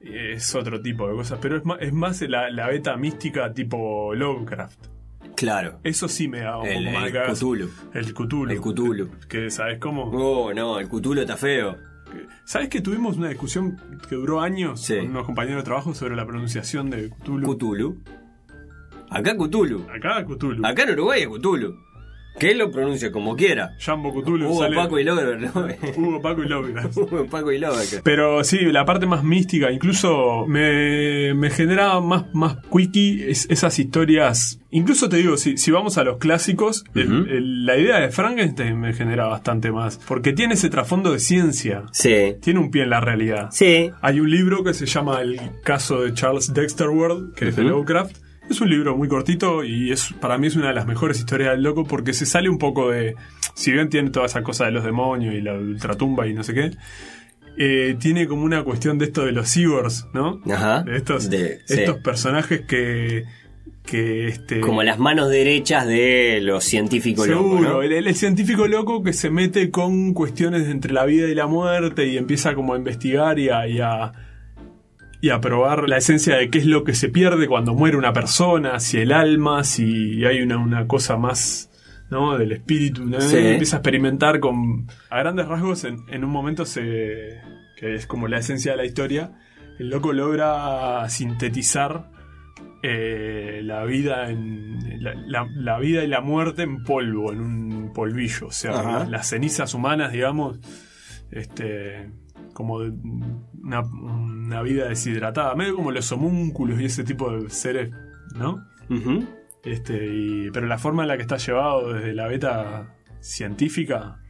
es otro tipo de cosas, pero es más, es más la, la beta mística tipo Lovecraft. Claro. Eso sí me da un El, poco más el. Cthulhu. El Cthulhu. El Cthulhu. Que, ¿sabes cómo? Oh, no, el Cthulhu está feo. ¿Sabes que tuvimos una discusión que duró años Sí. con unos compañeros de trabajo sobre la pronunciación de Cthulhu? Cthulhu. Acá Cthulhu. Acá Cthulhu. Acá en Uruguay es Cthulhu. Que él lo pronuncia como quiera. Jambo Cthulhu Hugo, sale- Paco y Logro, ¿no? Hugo, Paco y Lovecraft. Hugo, Paco y Logro. Pero sí, la parte más mística, incluso me, me generaba más, más quickie es- esas historias. Incluso te digo, si, si vamos a los clásicos, el- la idea de Frankenstein me genera bastante más. Porque tiene ese trasfondo de ciencia. Sí. Tiene un pie en la realidad. Sí. Hay un libro que se llama El caso de Charles Dexter World, que es de. Lovecraft. Es un libro muy cortito y es para mí es una de las mejores historias del loco porque se sale un poco de. Si bien tiene toda esa cosa de los demonios y la ultratumba y no sé qué, eh, tiene como una cuestión de esto de los cyborgs, ¿no? Ajá. De estos, De- sí. estos personajes que. que este, Como las manos derechas de los científicos locos, Seguro, ¿no? el, el científico loco que se mete con cuestiones entre la vida y la muerte y empieza como a investigar y a, y a, y a probar la esencia de qué es lo que se pierde cuando muere una persona, si el alma, si hay una, una cosa más ¿no? del espíritu, ¿no? Sí. empieza a experimentar con... A grandes rasgos, en, en un momento se... que es como la esencia de la historia, el loco logra sintetizar eh, la vida en la, la- la vida y la muerte en polvo, en un polvillo, o sea, Ajá. las cenizas humanas, digamos, este como de una, una vida deshidratada, medio como los homúnculos y ese tipo de seres, ¿no? Este, y, pero la forma en la que está llevado desde la beta científica,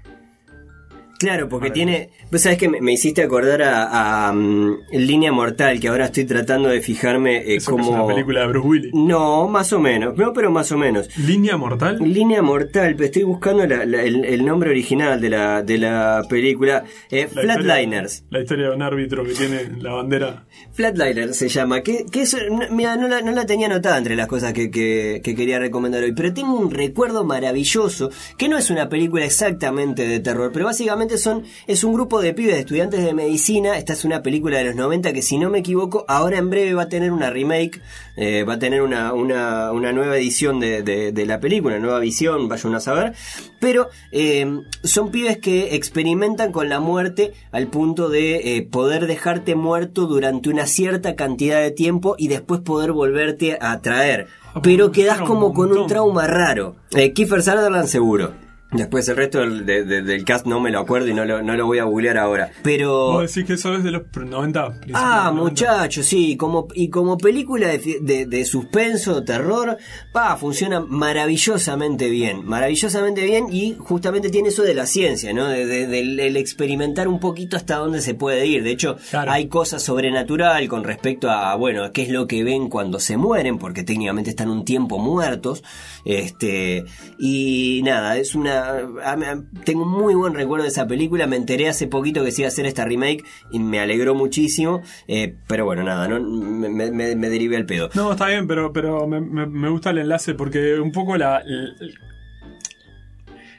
Claro, porque tiene. Vos sabés que me, me hiciste acordar a, a, mm, Línea Mortal, que ahora estoy tratando de fijarme eh, eso que es como. una película de Bruce Willis. No, más o menos. No, pero más o menos. Línea mortal. Línea Mortal, pero estoy buscando la- la- el, el nombre original de la, de la película. Eh, La historia- Flatliners. la historia de un árbitro que tiene la bandera. Flatliner se llama, que, que es, no, mira, no la, no la tenía anotada entre las cosas que, que- que quería recomendar hoy, pero tengo un recuerdo maravilloso, que no es una película exactamente de terror, pero básicamente son, es un grupo de pibes, de estudiantes de medicina, esta es una película de los 90 que si no me equivoco, ahora en breve va a tener una remake, eh, va a tener una, una, una nueva edición de, de- de la película, una nueva visión, vaya uno a saber, pero eh, son pibes que experimentan con la muerte al punto de eh, poder dejarte muerto durante una cierta cantidad de tiempo y después poder volverte a traer. Ah, Pero un como con un trauma raro. Kiefer Sutherland seguro. Después el resto del, de- de- del cast no me lo acuerdo y no lo, no lo voy a googlear ahora. Pero... Vos decís que eso es de los 90. principios Oh. Ah, de los 90. muchacho, sí, como, y como película de, de, de suspenso, terror, pa, funciona maravillosamente bien, maravillosamente bien y justamente tiene eso de la ciencia, ¿no? De, de- del el experimentar un poquito hasta dónde se puede ir. De hecho, Claro. hay cosas sobrenatural con respecto a, bueno, qué es lo que ven cuando se mueren, porque técnicamente están un tiempo muertos, este, y nada, es una, una. tengo un muy buen recuerdo de esa película. Me enteré hace poquito que se iba a hacer esta remake y me alegró muchísimo. eh, pero bueno, nada, no, me, me, me- derivé al pedo. No, está bien, pero, pero me, gusta el enlace porque un poco la. El,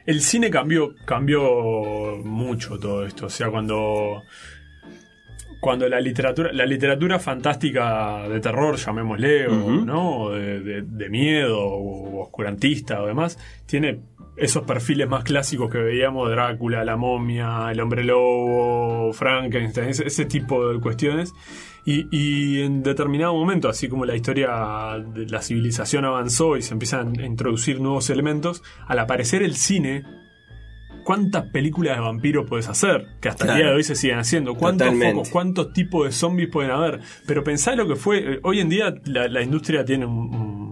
el cine cambió, cambió mucho todo esto. O sea, cuando. Cuando la literatura, la literatura fantástica de terror, llamémosle, o. ¿no? O de, de- de miedo, o oscurantista o demás, tiene esos perfiles más clásicos que veíamos, Drácula, la momia, el hombre lobo, Frankenstein, ese, ese tipo de cuestiones. Y, y en determinado momento, así como la historia de la civilización avanzó y se empiezan a introducir nuevos elementos, al aparecer el cine, ¿cuántas películas de vampiros puedes hacer? Que hasta el día de hoy se siguen haciendo. ¿Cuántos focos, cuántos tipos de zombies pueden haber? Pero pensá lo que fue. eh, Hoy en día la, la industria tiene un,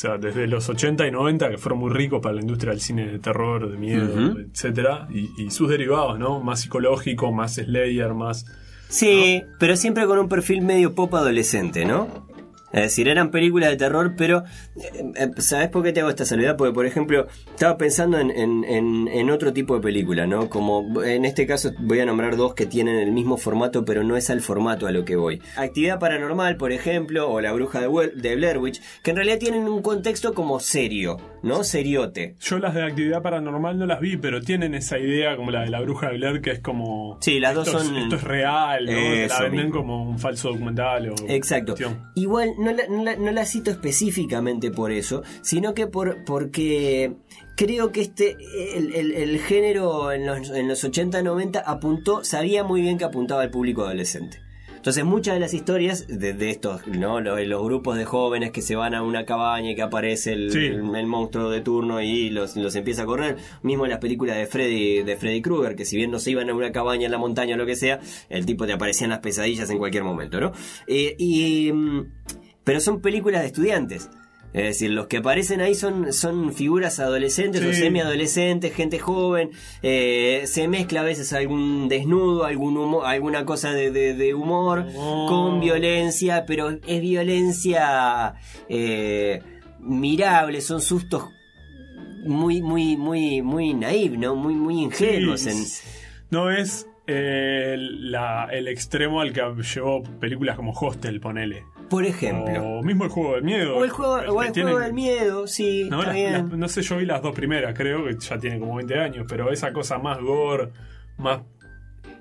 sea, desde los 80 y 90, que fueron muy ricos para la industria del cine de terror, de miedo, Ujú. etcétera, y, y sus derivados, ¿no? Más psicológico, más Slayer, más. Sí, pero siempre con un perfil medio pop adolescente, ¿no? Es decir, eran películas de terror, pero eh, eh, ¿sabes por qué te hago esta salvedad? Porque, por ejemplo, estaba pensando en, en- otro tipo de película, ¿no? Como en este caso voy a nombrar dos que tienen el mismo formato, pero no es al formato a lo que voy. Actividad Paranormal, por ejemplo, o La Bruja de, de Blair Witch, que en realidad tienen un contexto como serio, ¿no? Seriote. Yo las de actividad paranormal no las vi, pero tienen esa idea como la de la bruja de Blair, que es como. Sí, las dos es- son- esto es real, ¿no? La venden mismo. como un falso documental o. Exacto. cuestión. Igual no la, no la- no la cito específicamente por eso, sino que por porque creo que este el, el- el género en los, en los 80-90 apuntó, sabía muy bien que apuntaba al público adolescente. Entonces muchas de las historias de, de estos, ¿no? Los, los grupos de jóvenes que se van a una cabaña y que aparece el, Sí. el- el monstruo de turno y los, los empieza a correr. Mismo en las películas de Freddy, de Freddy Krueger, que si bien no se iban a una cabaña en la montaña o lo que sea, el tipo te aparecía en las pesadillas en cualquier momento, ¿no? Eh, y, mm, pero son películas de estudiantes. Es decir, los que aparecen ahí son, son figuras adolescentes o Sí. semi-adolescentes, gente joven. eh, se mezcla a veces algún desnudo, algún humo- alguna cosa de, de- de humor Oh. con violencia, pero es violencia eh, mirable, son sustos muy, muy, muy, muy naive, ¿no? Muy, muy ingenuos. Sí, en- No es eh, la- el extremo al que llevó películas como Hostel, ponele. Por ejemplo. O mismo el juego del miedo. O el juego, o el juego tienen- del miedo, sí, No, está las- bien. las- no sé, yo vi las dos primeras, creo que ya tiene como 20 años, pero esa cosa más gore, más.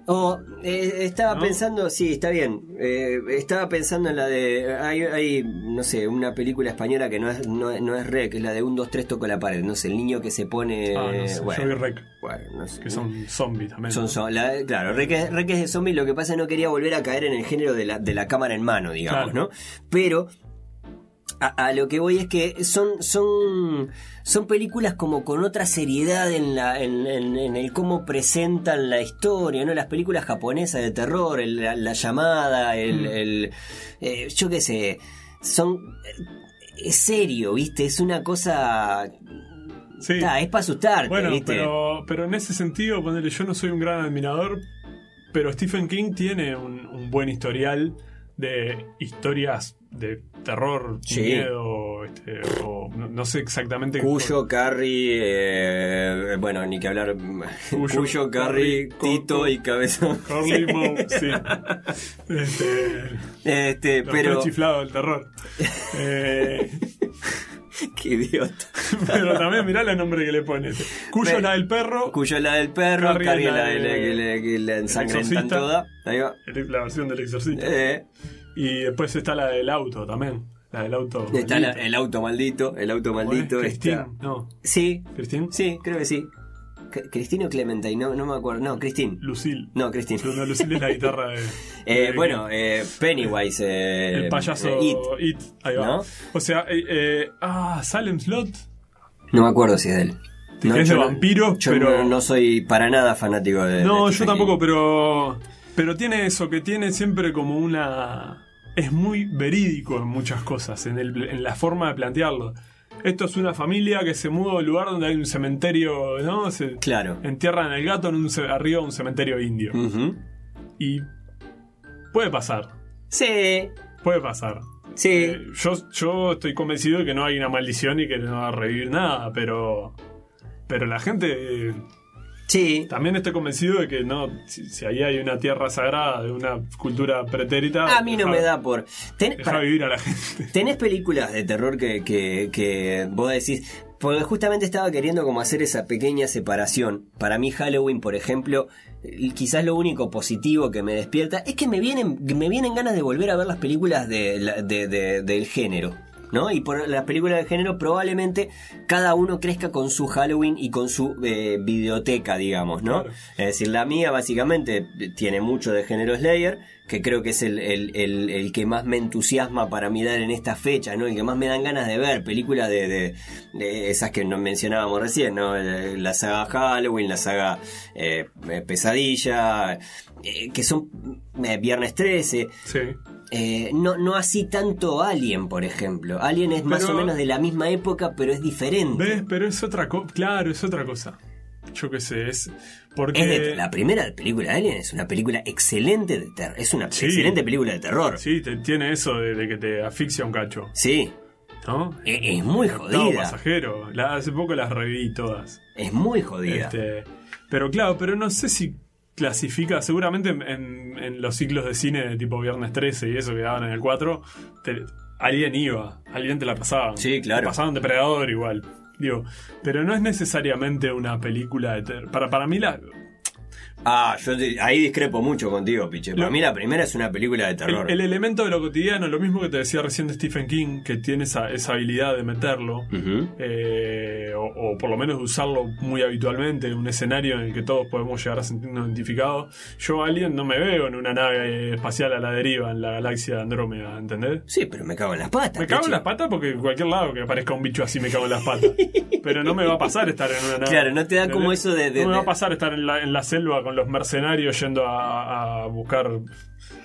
O eh, estaba ¿No? pensando, sí, está bien. eh, estaba pensando en la de. Hay, hay, no sé, una película española que no es, no, es- no es re, que es la de un 2, 3 toco la pared. No sé, el niño que se pone. ah, no sé, bueno, yo vi Rec, bueno, no sé. que son zombies también. Son, son- la- claro, Reques, Reques de zombies, lo que pasa es que no quería volver a caer en el género de la, de la cámara en mano, digamos, Claro. ¿no? Pero a, a lo que voy es que son, son, son películas como con otra seriedad en, la, en, en- en el cómo presentan la historia, ¿no? Las películas japonesas de terror, el- la, la llamada, el, Mm. el- eh, yo qué sé, son... Es serio, ¿viste? Es una cosa... Sí. Ta, es para asustarte, Bueno, ¿viste? pero, pero en ese sentido, ponele, yo no soy un gran admirador, pero Stephen King tiene un, un buen historial de historias de terror, Sí. miedo, este, o no, no sé exactamente. Cuyo, Carrie, eh, bueno, ni que hablar. Cuyo, Cuyo, Carrie, Carrie, Tito y Cabezón. Carly Moe, sí. Este, Este, pero. tres chiflados del terror. Eh, Qué idiota. pero también mirá el nombre que le pone. Cuyo la del perro, Cuyo la del perro, Carrie la de- que le, que le ensangrentan toda. Ahí va. la versión del exorcista. Eh, Y después está la del auto también. La del auto. está la- el auto maldito, el auto ¿Cómo es? maldito. Está- No, Sí, Christine. sí, creo que sí. Cristina o Clementine, no, no me acuerdo. No, Christine. Lucille. No, Christine. No, Lucille es la guitarra de. Eh, de- bueno, eh, Pennywise. eh, el payaso eh, It. It. Ahí va. ¿No? O sea, eh, eh, ah, Salem Slot. No me acuerdo si es de él. Que es yo de no- vampiros, yo pero- no, no soy para nada fanático de. No, de yo tampoco, pero. Pero tiene eso, que tiene siempre como una. Es muy verídico en muchas cosas, en, el, en la forma de plantearlo. Esto es una familia que se muda a un lugar donde hay un cementerio, ¿no? Se Claro. entierran al gato en un, arriba de un cementerio indio. Y puede pasar, Sí, puede pasar. sí. Eh, yo, yo estoy convencido de que no hay una maldición y que no va a revivir nada, pero Pero la gente eh, Sí, también estoy convencido de que no, si, si ahí hay una tierra sagrada de una cultura pretérita. a mí no deja- me da por... Ten- para- vivir a la gente. ¿Tenés películas de terror que, que, que vos decís? Porque justamente estaba queriendo como hacer esa pequeña separación. Para mí Halloween, por ejemplo, eh, quizás lo único positivo que me despierta es que me vienen, me vienen ganas de volver a ver las películas de, de- de- del género. ¿No? Y por las películas del género probablemente cada uno crezca con su Halloween y con su eh, videoteca, digamos, ¿no? Claro. Es decir, la mía básicamente tiene mucho de género Slayer, que creo que es el, el- el- el que más me entusiasma para mirar en esta fecha, ¿no? El que más me dan ganas de ver, películas de, de- de esas que nos mencionábamos recién, ¿no? Eh, La saga Halloween, la saga eh, Pesadilla, eh, que son Viernes 13. Sí. Eh, no, no así tanto Alien, por ejemplo. Alien es más o menos de la misma época, pero es diferente. ¿Ves? Pero es otra cosa. Claro, es otra cosa. Yo qué sé, es. Porque. Es de- la primera película de Alien es una película excelente de terror. Es una Sí. excelente película de terror. Sí, te- tiene eso de, de que te asfixia un cacho. Sí, ¿No? e- es, muy jodida. pasajero. La- hace poco las reviví todas. Es muy jodida. Este, pero claro, pero no sé si clasifica, seguramente en, en- en los ciclos de cine de tipo Viernes 13 y eso que daban en el 4, te- alguien iba, alguien te la pasaban. Sí, claro. Te pasaban Depredador igual. Digo, pero no es necesariamente una película de ter- para para mí la Ah, yo te- ahí discrepo mucho contigo, Piche. Para mí la primera es una película de terror. el elemento de lo cotidiano, lo mismo que te decía recién de Stephen King, que tiene esa, esa habilidad de meterlo. Eh, o, o por lo menos de usarlo muy habitualmente en un escenario en el que todos podemos llegar a sentirnos identificados. Yo, Alien, no me veo en una nave espacial a la deriva en la galaxia de Andrómeda, ¿entendés? Sí, pero me cago en las patas. Me cago en las patas porque en cualquier lado que aparezca un bicho así me cago en las patas. Pero no me va a pasar estar en una nave. Claro, no te da como eso de- de- no me va a pasar estar en la, en la selva con los mercenarios yendo a, a buscar,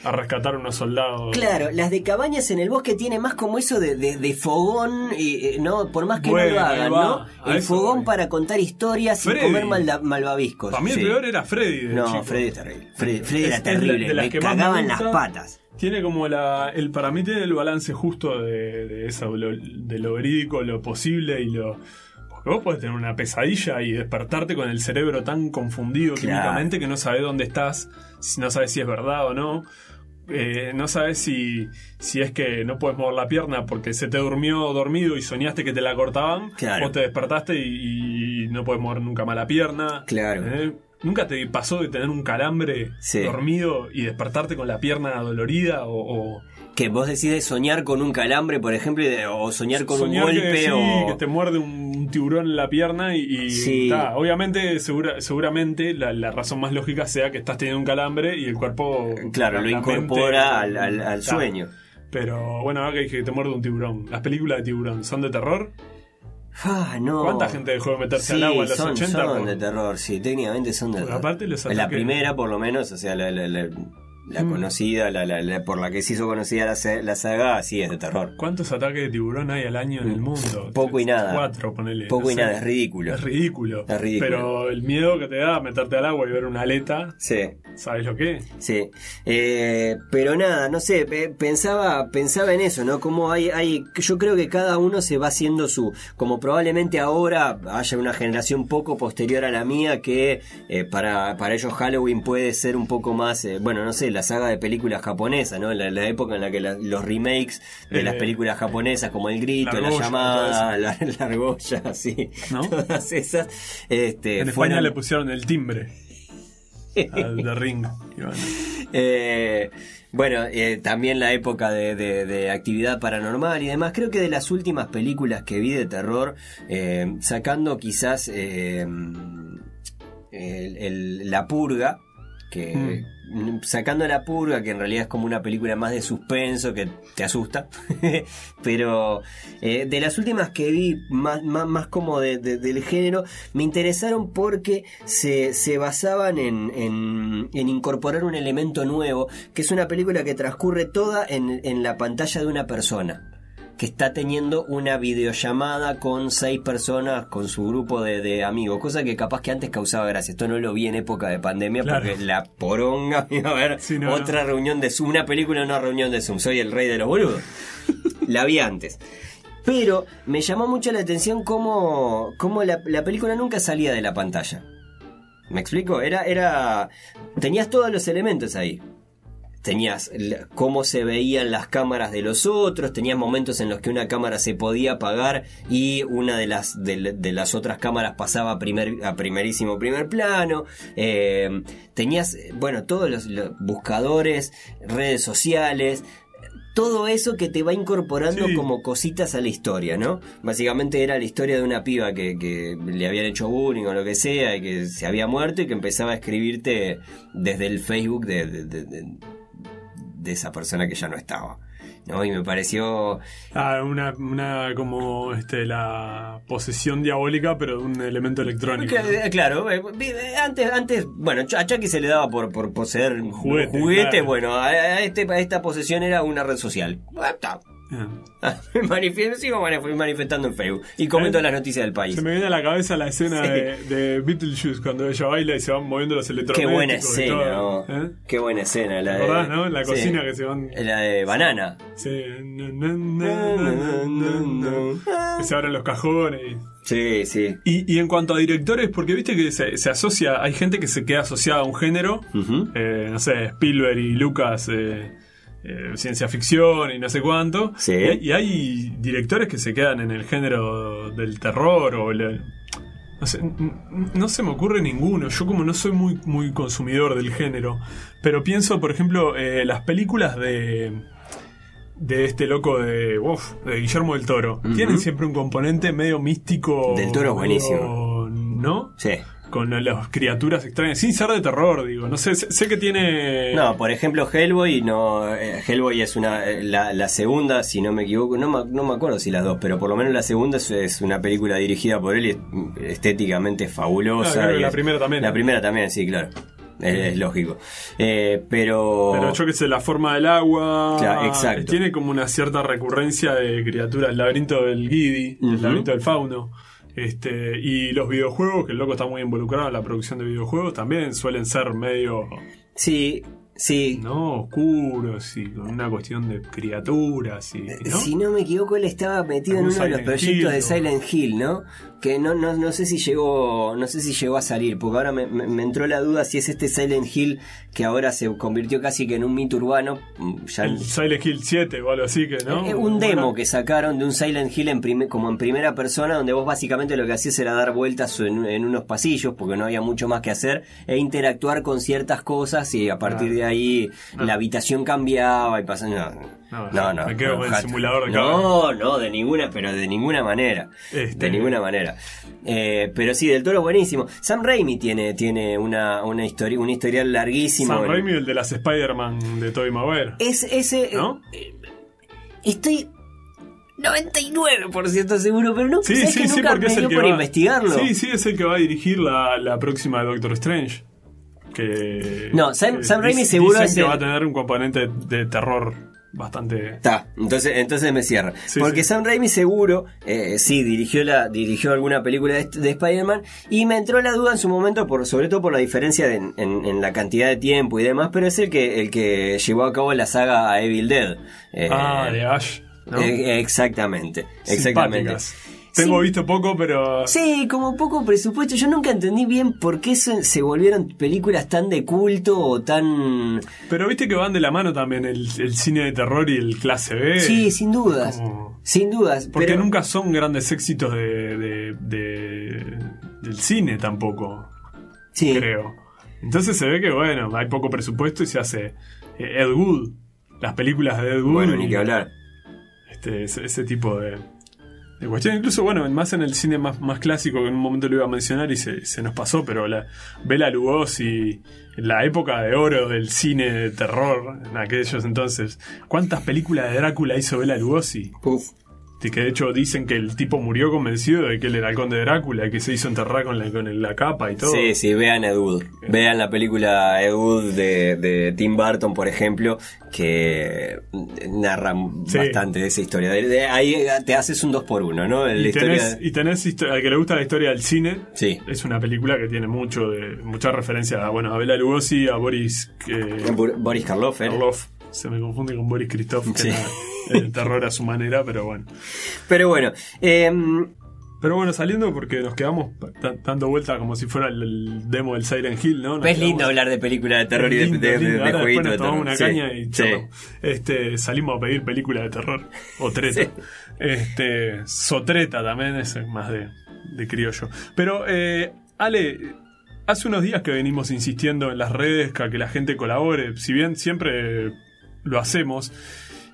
a rescatar unos soldados. Claro, las de cabañas en el bosque tiene más como eso de, de- de fogón, y, eh, ¿no? Por más que Bueno, no lo hagan, va, ¿no? a El fogón voy. para contar historias sin Freddy. comer malda- malvaviscos. Para mí el Sí. peor era Freddy. de No, chico. Freddy es terrible. Freddy, Freddy Es- era terrible. de las me que cagaban las patas. Tiene como la. El, para mí tiene el balance justo de, de eso, lo- de lo verídico, lo posible y lo. Porque vos podés tener una pesadilla y despertarte con el cerebro tan confundido Claro. químicamente que no sabes dónde estás, no sabes si es verdad o no. Eh, no sabes si, si es que no puedes mover la pierna porque se te durmió dormido y soñaste que te la cortaban. Claro. Vos te despertaste y, y no puedes mover nunca más la pierna. Claro. ¿Eh? ¿Nunca te pasó de tener un calambre Sí. dormido y despertarte con la pierna dolorida o, o Que vos decides soñar con un calambre, por ejemplo, o soñar con soñar un que, golpe sí, o... que te muerde un tiburón en la pierna y, y Sí. ta, obviamente segura- seguramente la, la razón más lógica sea que estás teniendo un calambre y el cuerpo Claro, la- lo incorpora mente- al, al- al ta. sueño. Pero bueno, ahora que dije que te muerde un tiburón, las películas de tiburón son de terror. Ah, no. ¿Cuánta gente dejó de meterse Sí, al agua en los son, 80? son por- de terror, sí, técnicamente son de terror. la primera, por lo menos, o sea, la, la- la- la Mm. conocida, la, la- la- por la que se hizo conocida la, la saga, sí es de terror. ¿Cuántos ataques de tiburón hay al año en el mundo? Poco y nada. Cuatro, ponele. Poco no y sé. nada, es ridículo. Es ridículo. Es ridículo. Pero el miedo que te da meterte al agua y ver una aleta, Sí. ¿sabes lo que? Sí, Eh, pero nada, no sé, pe- pensaba, pensaba en eso, ¿no? Como hay, hay, yo creo que cada uno se va haciendo su, como probablemente ahora haya una generación poco posterior a la mía que eh, para, para ellos Halloween puede ser un poco más, eh, bueno, no sé, la saga de películas japonesas, ¿no? La, la época en la que la- los remakes de Eh, las películas japonesas como El Grito, La Argolla, Llamada, la, la Argolla, sí, ¿No? todas esas, este, En España le pusieron el timbre al de Ring. Bueno, Eh, bueno, eh, también la época de, de- de actividad paranormal y demás. Creo que de las últimas películas que vi de terror, eh, sacando quizás eh, el- el- La Purga, que sacando La Purga, que en realidad es como una película más de suspenso que te asusta, pero eh, de las últimas que vi, más, más, más como de- de- del género, me interesaron porque se, se basaban en, en, en incorporar un elemento nuevo, que es una película que transcurre toda en, en la pantalla de una persona que está teniendo una videollamada con seis personas con su grupo de, de amigos, cosa que capaz que antes causaba gracia. Esto no lo vi en época de pandemia Claro. porque la poronga iba a ver Sí, no, otra reunión de Zoom, una película, una reunión de Zoom. Soy el rey de los boludos. la vi antes. Pero me llamó mucho la atención cómo, cómo la, la película nunca salía de la pantalla. ¿Me explico? Era, era. Tenías todos los elementos ahí. Tenías cómo se veían las cámaras de los otros, tenías momentos en los que una cámara se podía apagar y una de las, de, de las otras cámaras pasaba a, primer, a primerísimo primer plano. Eh, tenías, bueno, todos los, los buscadores, redes sociales, todo eso que te va incorporando Sí. como cositas a la historia, ¿no? Básicamente era la historia de una piba que, que le habían hecho bullying o lo que sea y que se había muerto y que empezaba a escribirte desde el Facebook de, de- de- de- esa persona que ya no estaba. ¿no? Y me pareció... Ah, una, una como este, la posesión diabólica, pero de un elemento electrónico. Claro, eh, eh, antes, antes, bueno, a Chucky se le daba por, por poseer un Juguete, juguete, claro. bueno, a, a este, a esta posesión era una red social. Me manifiesto, sigo manif- manifestando en Facebook y comento Eh, las noticias del país. Se me viene a la cabeza la escena Sí. de, de Beetlejuice cuando ella baila y se van moviendo los Qué electrodomésticos. buena y escena, todo, ¿no? ¿eh? Qué buena escena. La ¿Te de, no? En la sí. cocina que se van. La de banana. Sí. Que se abren los cajones. y- Sí, sí. Y, y en cuanto a directores, porque viste que se, se asocia, hay gente que se queda asociada a un género, eh, no sé, Spielberg y Lucas, eh, eh, ciencia ficción y no sé cuánto. Sí. Y, y hay directores que se quedan en el género del terror o el- no sé, no se me ocurre ninguno. Yo como no soy muy, muy consumidor del género, pero pienso, por ejemplo, eh, las películas de de este loco de, uf, de Guillermo del Toro. Tienen siempre un componente medio místico. Del Toro es medio- ¿No? Sí. Con las criaturas extrañas, sin ser de terror, digo. No sé, sé, sé que tiene. No, por ejemplo, Hellboy, no, eh, Hellboy es una, eh, la, la segunda, si no me equivoco, no, me- no me acuerdo si las dos, pero por lo menos la segunda es, es una película dirigida por él y mm, estéticamente fabulosa. Ah, y la es- primera también. La primera también, sí, claro. Es, es lógico. Eh, pero... Pero yo que sé, la forma del agua. Claro, exacto. Tiene como una cierta recurrencia de criaturas. El laberinto del Ujú. el laberinto del fauno. Este, y los videojuegos, que el loco está muy involucrado en la producción de videojuegos, también suelen ser medio. Sí, sí. ¿no? oscuros y con una cuestión de criaturas y. ¿no? Si no me equivoco, él estaba metido en uno de los proyectos Hill, de Silent Hill, ¿no? Que no, no, no sé si llegó, no sé si llegó a salir, porque ahora me, me- me entró la duda si es este Silent Hill que ahora se convirtió casi que en un mito urbano. mm, Ya, El Silent Hill 7 o algo así que, ¿no? Eh, un demo Bueno, que sacaron de un Silent Hill en prime- como en primera persona, donde vos básicamente lo que hacías era dar vueltas en, en unos pasillos, porque no había mucho más que hacer, e interactuar con ciertas cosas, y a partir Ah. de ahí Ah. la habitación cambiaba y pasaba. No, No, no, no. me quedo con el simulador de No, no, de ninguna, pero de ninguna manera. Este- De ninguna manera. Eh, pero sí, del toro es buenísimo. Sam Raimi tiene, tiene una, una historia, un historial larguísimo. Sam en- Raimi, el de las Spider-Man de Tobey Maguire. es ese. ¿No? eh, estoy 99% seguro, pero no Sí, ¿sabes sí, que sí, nunca porque me es el dio que por va, investigarlo. Sí, sí, es el que va a dirigir la, la próxima de Doctor Strange. Que, No, Sam- que Sam Raimi seguro es que el- va a tener un componente de terror bastante. Está, entonces, entonces me cierra. Sí, Porque sí. Sam Raimi seguro, eh, sí, dirigió la, dirigió alguna película de, de Spider-Man y me entró la duda en su momento, por, sobre todo por la diferencia de- en, en- la cantidad de tiempo y demás, pero es el que, el que llevó a cabo la saga a Evil Dead. Eh, ah, de Ash. ¿no? eh, exactamente, exactamente. Simpáticas. Tengo Sí. visto poco, pero. Sí, como poco presupuesto. Yo nunca entendí bien por qué se, se volvieron películas tan de culto o tan... Pero viste que van de la mano también el, el cine de terror y el clase B. Sí, sin dudas. como- Sin dudas. Porque pero... nunca son grandes éxitos de, de- de- del cine tampoco, Sí. creo. Entonces se ve que, bueno, hay poco presupuesto y se hace eh, Ed Wood. Las películas de Ed Wood. Bueno, ni que hablar. este, ese, ese tipo de, de cuestiones. Incluso, bueno, más en el cine más, más clásico, que en un momento lo iba a mencionar y se, se nos pasó, pero la Bela Lugosi, la época de oro del cine de terror, en aquellos entonces, ¿cuántas películas de Drácula hizo Bela Lugosi? Uf. De que de hecho dicen que el tipo murió convencido de que él era el conde Drácula y que se hizo enterrar con la, con la capa y todo. Sí, sí, vean Ed Wood. Vean la película Ed Wood de, de Tim Burton, por ejemplo, que narra Sí. bastante de esa historia. De- de- ahí te haces un 2 por 1 ¿no? La Y historia... tenés, y tenés al que le gusta la historia del cine, Sí. es una película que tiene mucho de mucha referencia a, bueno, a Bela Lugosi, a Boris eh, Bor- Boris Karloff, ¿eh? Karloff, se me confunde con Boris Christoph, que Sí. era el terror a su manera, pero bueno. Pero bueno, em, Pero bueno, saliendo porque nos quedamos da- dando vuelta como si fuera el, el demo del Siren Hill, ¿no? Nos es lindo hablar de películas de terror y de, Lindo, de, de- lindo. de Ahora después nos tomamos una Sí, caña y sí. Este, salimos a pedir películas de terror. O treta. Sí. Este, sotreta también es más de, de criollo. Pero, eh, Ale, hace unos días que venimos insistiendo en las redes a que la gente colabore. Si bien siempre lo hacemos,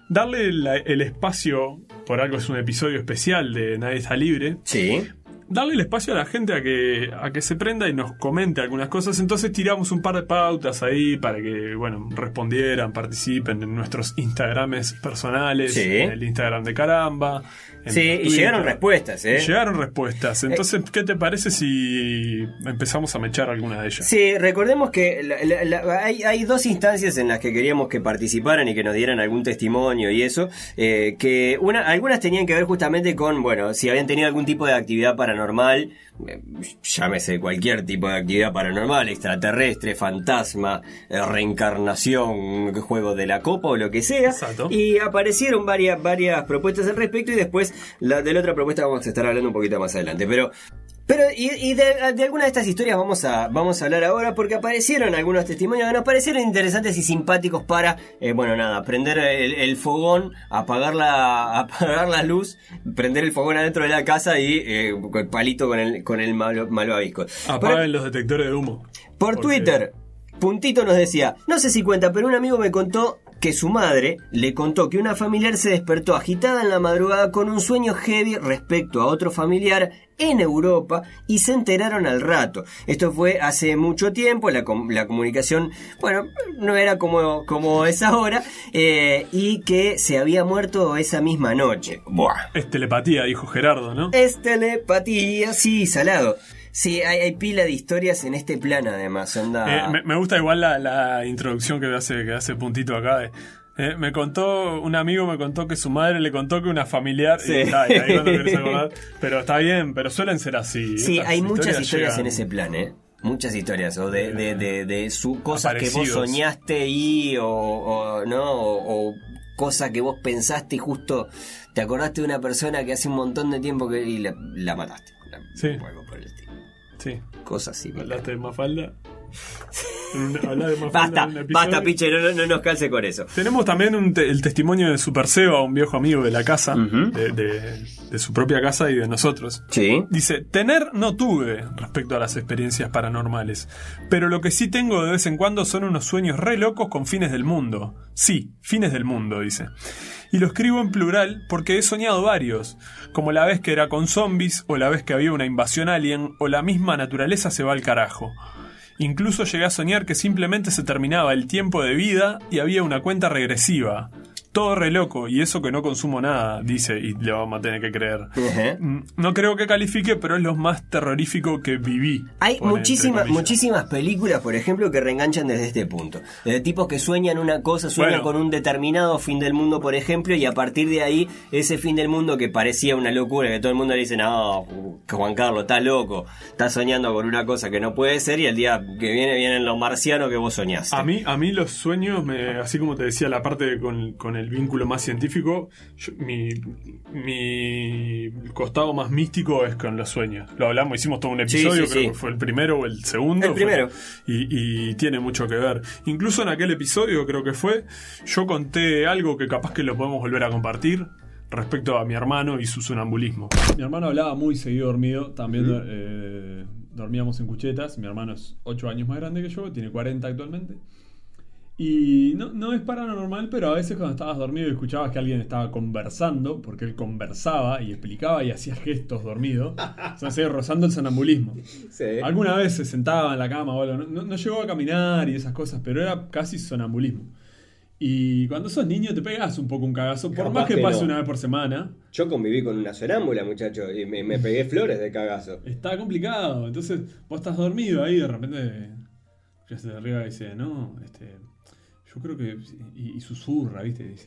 darle el espacio, por algo es un episodio especial de Nadie está libre, Sí. Darle el espacio a la gente a que, a que se prenda y nos comente algunas cosas. Entonces tiramos un par de pautas ahí para que, bueno, respondieran, participen en nuestros Instagrames personales, Sí. en el Instagram de Caramba. Sí, y Twitter. llegaron respuestas, ¿eh? Y llegaron respuestas. Entonces, ¿qué te parece si empezamos a mechar alguna de ellas? Sí, recordemos que la- la- la- hay, hay dos instancias en las que queríamos que participaran y que nos dieran algún testimonio y eso, eh, que una, algunas tenían que ver justamente con, bueno, si habían tenido algún tipo de actividad paranormal, eh, llámese cualquier tipo de actividad paranormal, extraterrestre, fantasma, eh, reencarnación, juego de la copa o lo que sea, Exacto. y aparecieron varias, varias propuestas al respecto y después la, de la otra propuesta vamos a estar hablando un poquito más adelante, pero... Pero, y, y de, de alguna de estas historias vamos a, vamos a hablar ahora porque aparecieron algunos testimonios que nos parecieron interesantes y simpáticos para, eh, bueno, nada, prender el, el fogón, apagar la, apagar la luz, prender el fogón adentro de la casa y eh, el palito con el, con el malo, malvavisco. Apaguen Por, los detectores de humo. por Porque- Twitter, Puntito nos decía, no sé si cuenta, pero un amigo me contó que su madre le contó que una familiar se despertó agitada en la madrugada con un sueño heavy respecto a otro familiar en Europa y se enteraron al rato. Esto fue hace mucho tiempo, la, com- la comunicación, bueno, no era como, como es ahora, eh, y que se había muerto esa misma noche. Buah. Es telepatía, dijo Gerardo, ¿no? Es telepatía, sí, salado. Sí, hay, hay pila de historias en este plan además, onda... Eh, me, me gusta igual la, la introducción que hace, que hace puntito acá. de, eh, me contó, un amigo me contó que su madre le contó que una familiar. Sí. Y, está, y ahí no te querés acordar. Pero está bien, pero suelen ser así. Sí, Estas hay muchas historias llegan- en ese plan, ¿eh? Muchas historias, o de, de, de, de su, cosas que vos soñaste y, o, o, ¿no? O, o cosas que vos pensaste y justo te acordaste de una persona que hace un montón de tiempo que y la, la mataste. La- Sí. o algo por el estilo. Sí. Cosas me Hablaste de Mafalda. En un- hablá de Mafalda Basta, basta, piche, no, no- no nos calce con eso. Tenemos también un te- el testimonio de Super Seba, un viejo amigo de la casa, de- de su propia casa y de nosotros. Sí. Dice, tener no tuve respecto a las experiencias paranormales, pero lo que sí tengo de vez en cuando son unos sueños re locos con fines del mundo. Sí, fines del mundo, dice. Y lo escribo en plural porque he soñado varios, como la vez que era con zombies, o la vez que había una invasión alien, o la misma naturaleza se va al carajo. Incluso llegué a soñar que simplemente se terminaba el tiempo de vida y había una cuenta regresiva. Todo re loco, y eso que no consumo nada, dice, y le vamos a tener que creer. Mm, No creo que califique, pero es lo más terrorífico que viví. Hay muchísimas, muchísimas películas, por ejemplo, que reenganchan desde este punto. De tipos que sueñan una cosa, sueñan Bueno. con un determinado fin del mundo, por ejemplo, y a partir de ahí, ese fin del mundo que parecía una locura, que todo el mundo le dice, no, Juan Carlos, estás loco, estás soñando con una cosa que no puede ser, y el día que viene vienen los marcianos que vos soñaste. A mí, a mí los sueños, me- así como te decía, la parte con, con el vínculo más científico, yo- mi, mi costado más místico es con los sueños. Lo hablamos, hicimos todo un episodio, sí, creo sí. que fue el primero o el segundo. El fue- primero. y, y tiene mucho que ver. Incluso en aquel episodio, creo que fue, yo conté algo que capaz que lo podemos volver a compartir respecto a mi hermano y su sonambulismo. Mi hermano hablaba muy seguido dormido, también eh, dormíamos en cuchetas, mi hermano es 8 años más grande que yo, tiene 40 actualmente. Y no, no es paranormal, pero a veces cuando estabas dormido y escuchabas que alguien estaba conversando, porque él conversaba y explicaba y hacía gestos dormido, o sea, rozando el sonambulismo. Alguna vez se sentaba en la cama o algo, no, no- llegó a caminar y esas cosas, pero era casi sonambulismo. Y cuando sos niño te pegas un poco un cagazo, por Capaz más que, pase no. una vez por semana, Yo conviví con una sonámbula, muchacho, y me, me pegué flores de cagazo. está complicado. Entonces vos estás dormido ahí y de repente se arriba y dice, no, este, yo creo que, y, y susurra, ¿viste? Dice,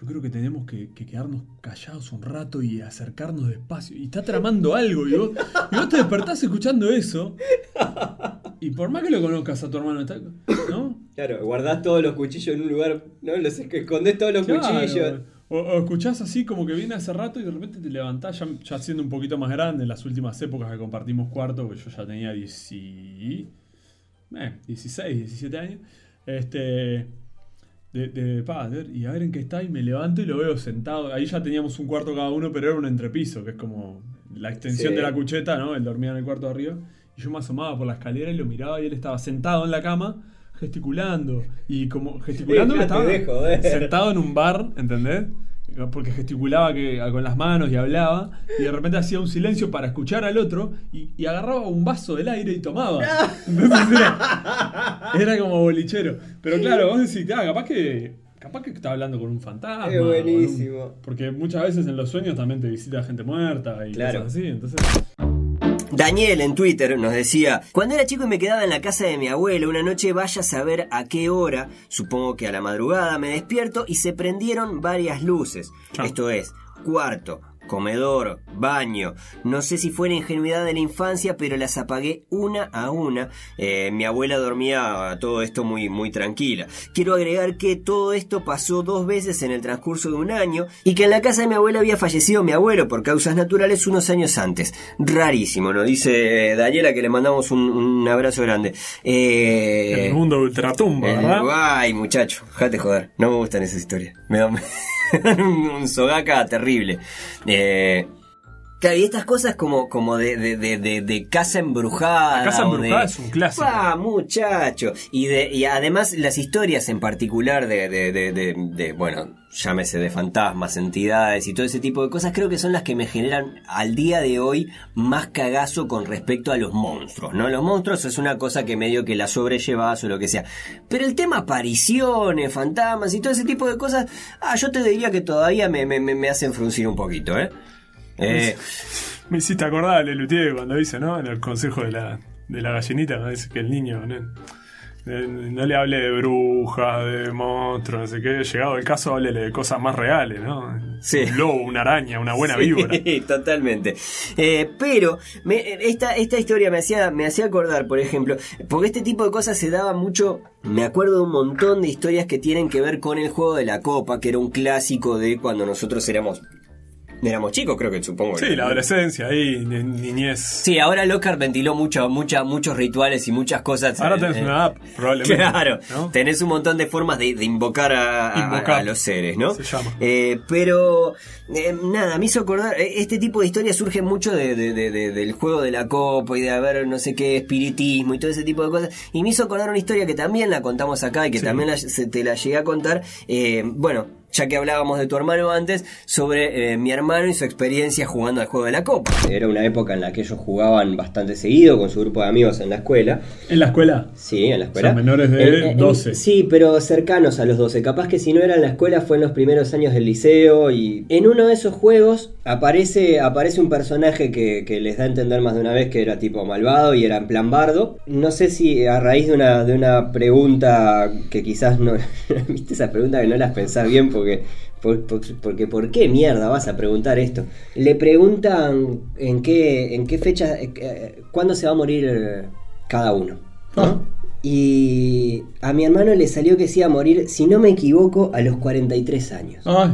yo creo que tenemos que, que quedarnos callados un rato y acercarnos despacio. Y está tramando algo, y vos, y vos te despertás escuchando eso. Y por más que lo conozcas a tu hermano, está- ¿no? Claro, guardás todos los cuchillos en un lugar, ¿no? Los escondés todos los Claro. cuchillos. O, o escuchás así como que viene hace rato y de repente te levantás ya, ya siendo un poquito más grande, en las últimas épocas que compartimos cuarto, que yo ya tenía 10 y- eh, 16, 17 años, este, de, de padre, y a ver en qué está, y me levanto y lo veo sentado. Ahí ya teníamos un cuarto cada uno, pero era un entrepiso, que es como la extensión Sí. de la cucheta, ¿no? Él dormía en el cuarto de arriba, y yo me asomaba por la escalera y lo miraba y él estaba sentado en la cama gesticulando y como gesticulando estaba joder. sentado en un bar, ¿entendés? Porque gesticulaba que, con las manos y hablaba, y de repente hacía un silencio para escuchar al otro y, y agarraba un vaso del aire y tomaba. Entonces era, era como bolichero. Pero claro, vos decís, ah, capaz que. Capaz que está hablando con un fantasma. Es un- buenísimo. porque muchas veces en los sueños también te visita gente muerta y Claro. cosas así. Entonces, Daniel en Twitter nos decía, cuando era chico y me quedaba en la casa de mi abuelo, una noche vaya a saber a qué hora, supongo que a la madrugada, me despierto y se prendieron varias luces. Esto es, cuarto, comedor, baño. No sé si fue la ingenuidad de la infancia, pero las apagué una a una. Eh, mi abuela dormía todo esto muy, muy tranquila. Quiero agregar que todo esto pasó dos veces en el transcurso de un año y que en la casa de mi abuela había fallecido mi abuelo por causas naturales unos años antes. Rarísimo, nos dice Daniela que le mandamos un, un abrazo grande. Eh, el mundo ultratumba, eh, ¿verdad? Ay, muchacho, déjate joder. No me gustan esas historias. Me dan un, sogaca terrible. Eh, claro, y estas cosas como, como de, de, de, de- de casa embrujada. La casa embrujada es un clásico. Ah, muchacho. Y, de, y además las historias en particular de, de, de, de- de, bueno, llámese de fantasmas, entidades y todo ese tipo de cosas, creo que son las que me generan al día de hoy más cagazo con respecto a los monstruos, ¿no? Los monstruos es una cosa que medio que la sobrellevas o lo que sea. Pero el tema apariciones, fantasmas y todo ese tipo de cosas, ah, yo te diría que todavía me, me me hacen fruncir un poquito, ¿eh? Eh, Me hiciste acordar Lelutier cuando dice, ¿no? En el consejo de la, de la gallinita, cuando dice que el niño ¿no? Eh, no le hable de brujas, de monstruos, no sé qué. Llegado el caso, háblele de cosas más reales, ¿no? Sí. Un lobo, una araña, una buena Sí, víbora. totalmente. Eh, pero me- esta, esta historia me hacía, me hacía acordar, por ejemplo, porque este tipo de cosas se daba mucho. Me acuerdo de un montón de historias que tienen que ver con el juego de la copa, que era un clásico de cuando nosotros éramos. Éramos chicos, creo que supongo. Sí, la adolescencia ahí, ni- niñez. Sí, ahora Lockhart ventiló mucho, mucha, muchos rituales y muchas cosas. Ahora eh, tenés eh, una app, probablemente. Claro, ¿no? tenés un montón de formas de, de invocar, a, a- Invocar. a los seres, ¿no? Se llama. Eh, pero eh, nada, me hizo acordar, eh, este tipo de historias surge mucho de, de- de- de- del juego de la copa y de haber no sé qué espiritismo y todo ese tipo de cosas. Y me hizo acordar una historia que también la contamos acá y que Sí. también la- se- te la llegué a contar. Eh, bueno, ya que hablábamos de tu hermano antes, sobre eh, mi hermano y su experiencia jugando al juego de la copa. Era una época en la que ellos jugaban bastante seguido con su grupo de amigos en la escuela. ¿En la escuela? Sí, en la escuela. O sea, menores de En- en- 12. sí, pero cercanos a los 12. Capaz que si no era en la escuela fue en los primeros años del liceo y en uno de esos juegos aparece, aparece un personaje que, que les da a entender más de una vez que era tipo malvado y era en plan bardo. No sé si a raíz de una, de una pregunta que quizás no... ¿Viste esa pregunta que no las pensás bien porque... por- por- porque ¿por qué mierda vas a preguntar esto? Le preguntan en qué, en qué fecha, eh, cuándo se va a morir eh, cada uno. ¿no? Ah. Y a mi hermano le salió que se iba a morir, si no me equivoco, a los 43 años. Ay,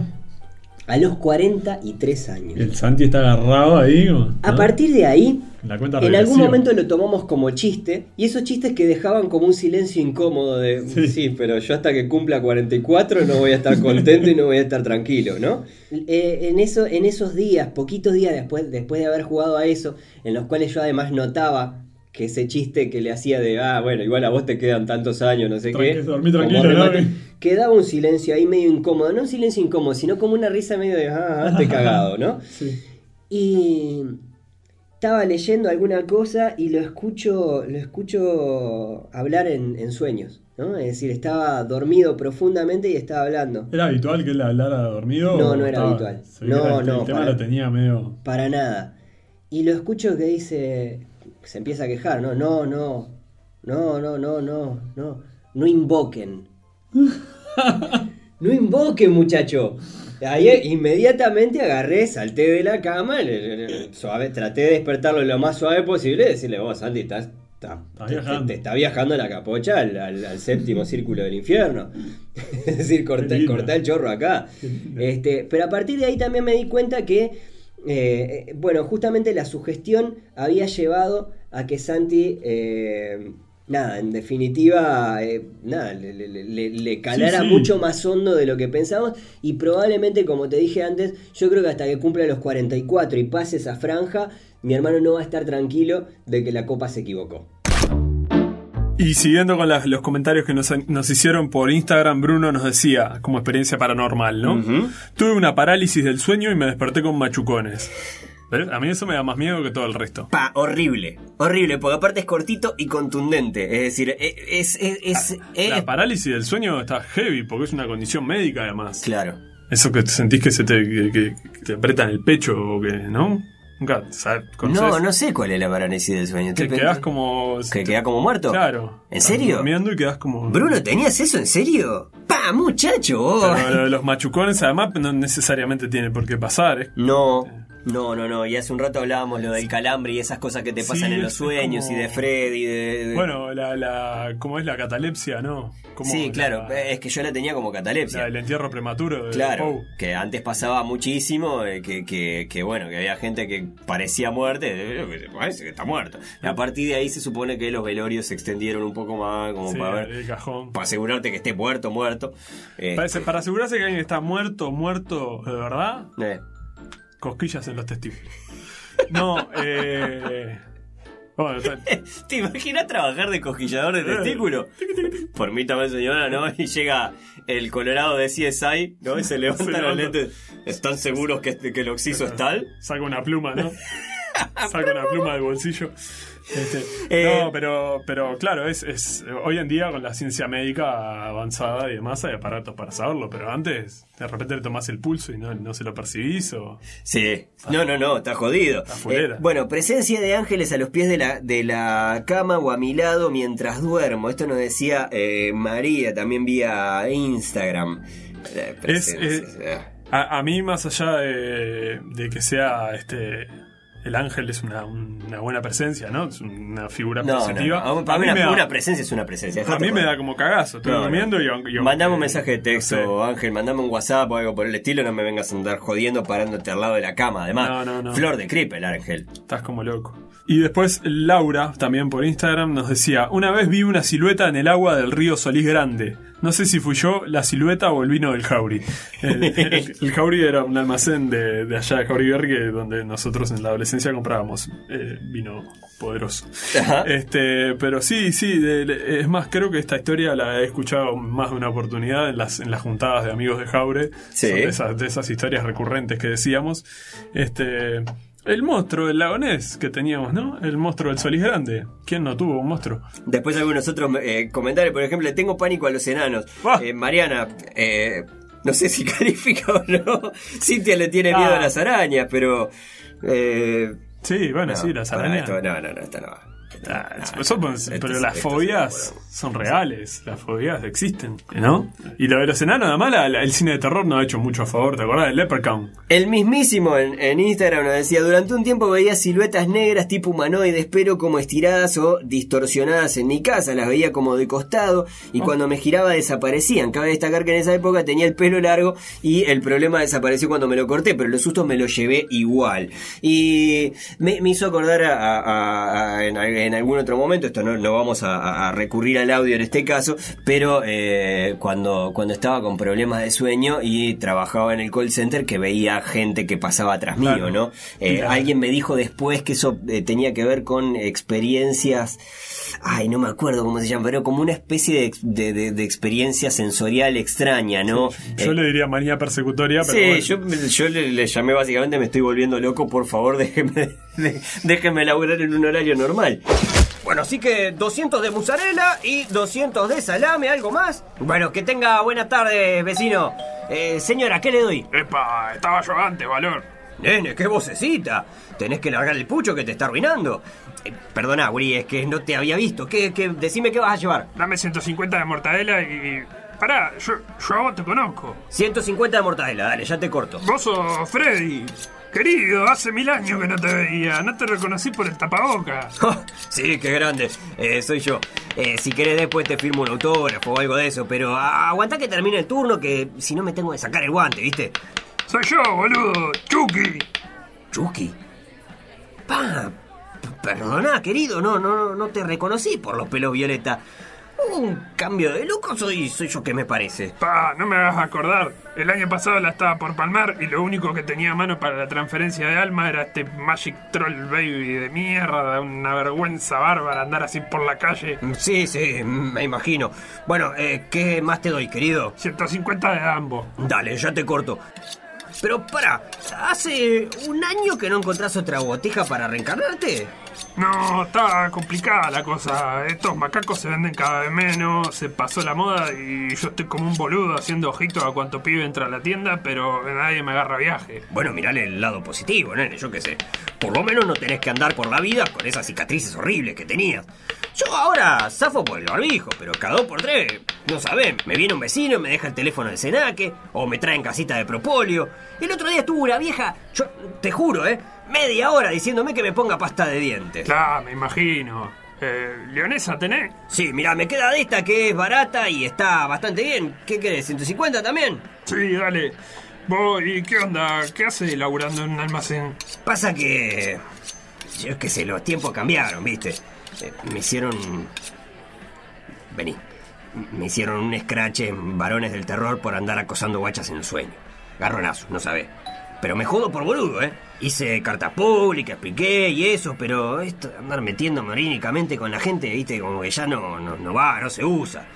A los 43 años. el Santi está agarrado ahí. ¿no? A partir de ahí, La en algún momento lo tomamos como chiste, y esos chistes que dejaban como un silencio incómodo de, Sí. sí, pero yo hasta que cumpla 44 no voy a estar contento y no voy a estar tranquilo, ¿no? Eh, en, eso, en esos días, poquitos días después, después de haber jugado a eso, en los cuales yo además notaba que ese chiste que le hacía de, ah, bueno, igual a vos te quedan tantos años, no sé Tranqui- qué. dormí tranquilo, ¿no? Quedaba un silencio ahí medio incómodo, no un silencio incómodo, sino como una risa medio de, ah, te cagado, ¿no? Sí. Y estaba leyendo alguna cosa y lo escucho, lo escucho hablar en, en sueños, ¿no? Es decir, estaba dormido profundamente y estaba hablando. ¿Era habitual que él hablara dormido? No, no era estaba- habitual. No, era- no, El tema para- lo tenía medio. Para nada. Y lo escucho que dice, se empieza a quejar, ¿no? No, no, no, no, no, no, no, no invoquen. No invoquen, muchacho. Ahí inmediatamente agarré, salté de la cama, le- le- le- suave, traté de despertarlo lo más suave posible y decirle, vos, Santi, estás, está, te- está viajando la capocha al, al- al séptimo círculo del infierno. es decir, lindo. cortá el chorro acá. Este, pero a partir de ahí también me di cuenta que, eh, eh, bueno, justamente la sugestión había llevado a que Santi, eh, nada, en definitiva, eh, nada, le, le- le- le calara Sí, sí. mucho más hondo de lo que pensamos y probablemente, como te dije antes, yo creo que hasta que cumpla los 44 y pase esa franja, mi hermano no va a estar tranquilo de que la copa se equivocó. Y siguiendo con las- los comentarios que nos, nos hicieron por Instagram, Bruno nos decía, como experiencia paranormal, ¿no? Tuve una parálisis del sueño y me desperté con machucones. ¿Ves? A mí eso me da más miedo que todo el resto. Pa, horrible, horrible, porque aparte es cortito y contundente, es decir, e- es... es, es- es- La parálisis del sueño está heavy porque es una condición médica además. claro. Eso que sentís que se te, que, que- te apretan el pecho o que, ¿no? Nunca, ¿sabes? No, no sé cuál es la parálisis del sueño. Que quedás como... ¿Que queda como muerto? Claro. ¿En serio? Durmiendo y quedás como... Bruno, ¿tenías eso en serio? ¡Pa, muchacho! Oh. Pero lo de los machucones además no necesariamente tiene por qué pasar. ¿eh? No, no, no, no. Y hace un rato hablábamos lo del calambre y esas cosas que te Sí, pasan en los sueños como- y de Freddy. De, de- Bueno, la, la, ¿cómo es la catalepsia, no? Sí, la- claro. Es que yo la tenía como la catalepsia. del entierro prematuro de Claro, que antes pasaba muchísimo, eh, que, que, que bueno, que había gente que parecía muerte, eh, parece que está muerto. Y a partir de ahí se supone que los velorios se extendieron un poco más, como Sí, para ver, el cajón. para asegurarte que esté muerto, muerto. Eh, Para, para asegurarse que alguien está muerto, muerto, de verdad, eh, cosquillas en los testículos. No, eh. Bueno, ¿Te imaginas trabajar de cosquillador de testículo? Permítame, señora, ¿no? Y llega el colorado de CSI, ¿no? Y se levanta Se los lentes. ¿Están seguros que, que el oxiso es tal? saca una pluma, ¿no? saca una pluma del bolsillo. Este, Eh, no, pero, pero claro, es, es hoy en día con la ciencia médica avanzada y demás hay aparatos para saberlo, pero antes de repente le tomás el pulso y no, no se lo percibís o... Sí. No, no, no, está jodido. Eh, bueno, presencia de ángeles a los pies de la, de la cama o a mi lado mientras duermo. Esto nos decía eh, María también vía Instagram. Eh, Es, a mí, más allá de, de que sea este. El ángel es una, una buena presencia, ¿no? Es una figura no, no, positiva. no. Para A mí una, da- una presencia es una presencia. a mí me da como cagazo. Estoy No, no. durmiendo y, y Mandame un mensaje de texto, no sé. Ángel, mandame un WhatsApp o algo por el estilo, no me vengas a andar jodiendo parándote al lado de la cama. Además, No, no, no. flor de creep el Ángel. Estás como loco. Y después Laura, también por Instagram, nos decía, una vez vi una silueta en el agua del río Solís Grande. No sé si fui yo, la silueta o el vino del Jauri. El, el- el Jauri era un almacén de, de allá de Jauri donde nosotros en la adolescencia comprábamos eh, vino poderoso. Ajá. Este, pero sí, sí, de- es más, creo que esta historia la he escuchado más de una oportunidad en las, en las juntadas de amigos de Jaure. Sí. Son de esas, de esas historias recurrentes que decíamos. Este, el monstruo del lagonés que teníamos, ¿no? El monstruo del Solís Grande. ¿Quién no tuvo un monstruo? Después algunos otros eh, comentarios, por ejemplo, le tengo pánico a los enanos. Ah. Eh, Mariana, eh, no sé si califica o no. Cintia le tiene miedo Ah. a las arañas, pero... eh, Sí, bueno, no, sí, las arañas. esto, no, no, no, esta no. Ah, Ah, eso, esto pero las fobias son reales, las fobias existen, ¿no? Y lo de los enanos, además la- la- el cine de terror no ha hecho mucho a favor, ¿te acordás del Leprechaun? El mismísimo en, en Instagram nos decía, durante un tiempo veía siluetas negras tipo humanoides, pero como estiradas o distorsionadas en mi casa, las veía como de costado y cuando me giraba desaparecían. Cabe destacar que en esa época tenía el pelo largo y el problema desapareció cuando me lo corté, pero los sustos me los llevé igual. Y me, me hizo acordar a, a- a- a- en, algún otro momento, esto no, no vamos a, recurrir al audio en este caso, pero eh, cuando, cuando estaba con problemas de sueño y trabajaba en el call center que veía gente que pasaba atrás mío. ¿no? Eh, Claro. Alguien me dijo después que eso eh, tenía que ver con experiencias, ay, no me acuerdo cómo se llama, pero como una especie de, de, experiencia sensorial extraña, ¿no? Yo Eh, le diría manía persecutoria, pero Sí, bueno. yo, yo le, le llamé básicamente me estoy volviendo loco, por favor déjeme, de- déjeme laburar en un horario normal. Bueno, así que 200 de mozzarella y 200 de salame, ¿algo más? Bueno, que tenga buena tarde, vecino. Eh, señora, ¿qué le doy? Epa, estaba yo antes, valor. Nene, qué vocecita. Tenés que largar el pucho que te está arruinando. Eh, perdona, Guri, es que no te había visto. ¿Qué, qué, decime qué vas a llevar. Dame 150 de mortadela y. Pará, yo, yo a vos te conozco. 150 de mortadela, dale, ya te corto. Vos sos Freddy. Querido, hace mil años que no te veía. No te reconocí por el tapaboca. sí, qué grande. Eh, soy yo. Eh, si querés después te firmo un autógrafo o algo de eso, pero a- aguantá que termine el turno que si no me tengo que sacar el guante, ¿viste? Soy yo, boludo. Chucky. Chucky. Pa, perdona, querido, no, no, no te reconocí por los pelos violeta. Un cambio de loco, soy, soy yo que me parece. Pa, no me hagas acordar. El año pasado la estaba por palmar y lo único que tenía a mano para la transferencia de alma era este Magic Troll Baby de mierda. Una vergüenza bárbara andar así por la calle. Sí, sí, me imagino. Bueno, eh, ¿qué más te doy, querido? 150 de ambos. Dale, ya te corto. Pero para, ¿hace un año que no encontrás otra botija para reencarnarte? No, está complicada la cosa. Estos macacos se venden cada vez menos, se pasó la moda y yo estoy como un boludo haciendo ojitos a cuanto pibe entra a la tienda, pero nadie me agarra viaje. Bueno, mirale el lado positivo, nene, yo qué sé. Por lo menos no tenés que andar por la vida con esas cicatrices horribles que tenías. Yo ahora zafo por el barbijo, pero cada dos por tres, no sabés, me viene un vecino y me deja el teléfono de Senaque, o me traen casita de propolio. El otro día estuvo una vieja, yo te juro, ¿eh? Media hora diciéndome que me ponga pasta de dientes. Claro, me imagino. Eh, ¿Leonesa tenés? Sí, mira, me queda de esta que es barata y está bastante bien. ¿Qué querés? ¿150 también? Sí, dale. ¿Vos y qué onda? ¿Qué haces laburando en un almacén? Pasa que. Yo qué sé, los tiempos cambiaron, ¿viste? Eh, me hicieron. Vení. Me hicieron un scratch en varones del terror por andar acosando guachas en el sueño. Garronazo, no sabés. Pero me jodo por boludo, ¿eh? Hice cartas públicas, expliqué y eso, pero esto de andar metiéndome orínicamente con la gente, ¿viste? Como que ya no, no, no va, no se usa.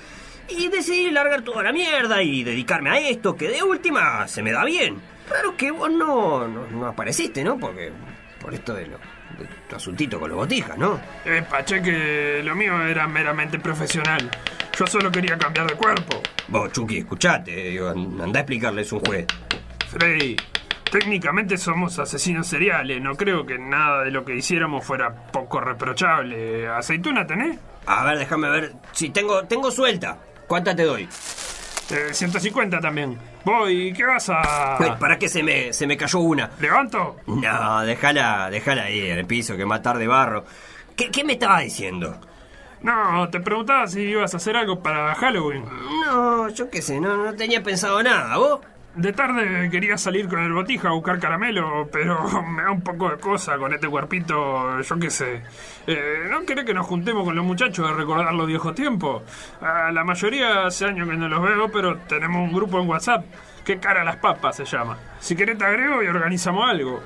Y decidí largar toda la mierda y dedicarme a esto, que de última se me da bien. Claro que vos no, no, no apareciste, ¿no? Porque. Por esto de, lo, de tu asuntito con los botijas, ¿no? Eh, paché que lo mío era meramente profesional. Yo solo quería cambiar de cuerpo. Vos, Chucky, escuchate, digo, andá a explicarles un juez. Freddy, técnicamente somos asesinos seriales. No creo que nada de lo que hiciéramos fuera poco reprochable. ¿Aceituna tenés? A ver, déjame ver. Si tengo, tengo suelta. ¿Cuánta te doy? Eh, 150 también. Voy, ¿qué vas a...? Ay, ¿Para qué se me, se me cayó una? ¿Levanto? No, déjala, déjala ahí en el piso, que matar de barro. ¿Qué, qué me estaba diciendo? No, te preguntaba si ibas a hacer algo para Halloween. No, yo qué sé, no, no tenía pensado nada. ¿Vos? De tarde quería salir con el botija a buscar caramelo, pero me da un poco de cosa con este cuerpito, yo qué sé. Eh, ¿No querés que nos juntemos con los muchachos a recordar los viejos tiempos? A la mayoría hace años que no los veo, pero tenemos un grupo en WhatsApp. ¿Qué cara a las papas se llama? Si querés te agrego y organizamos algo.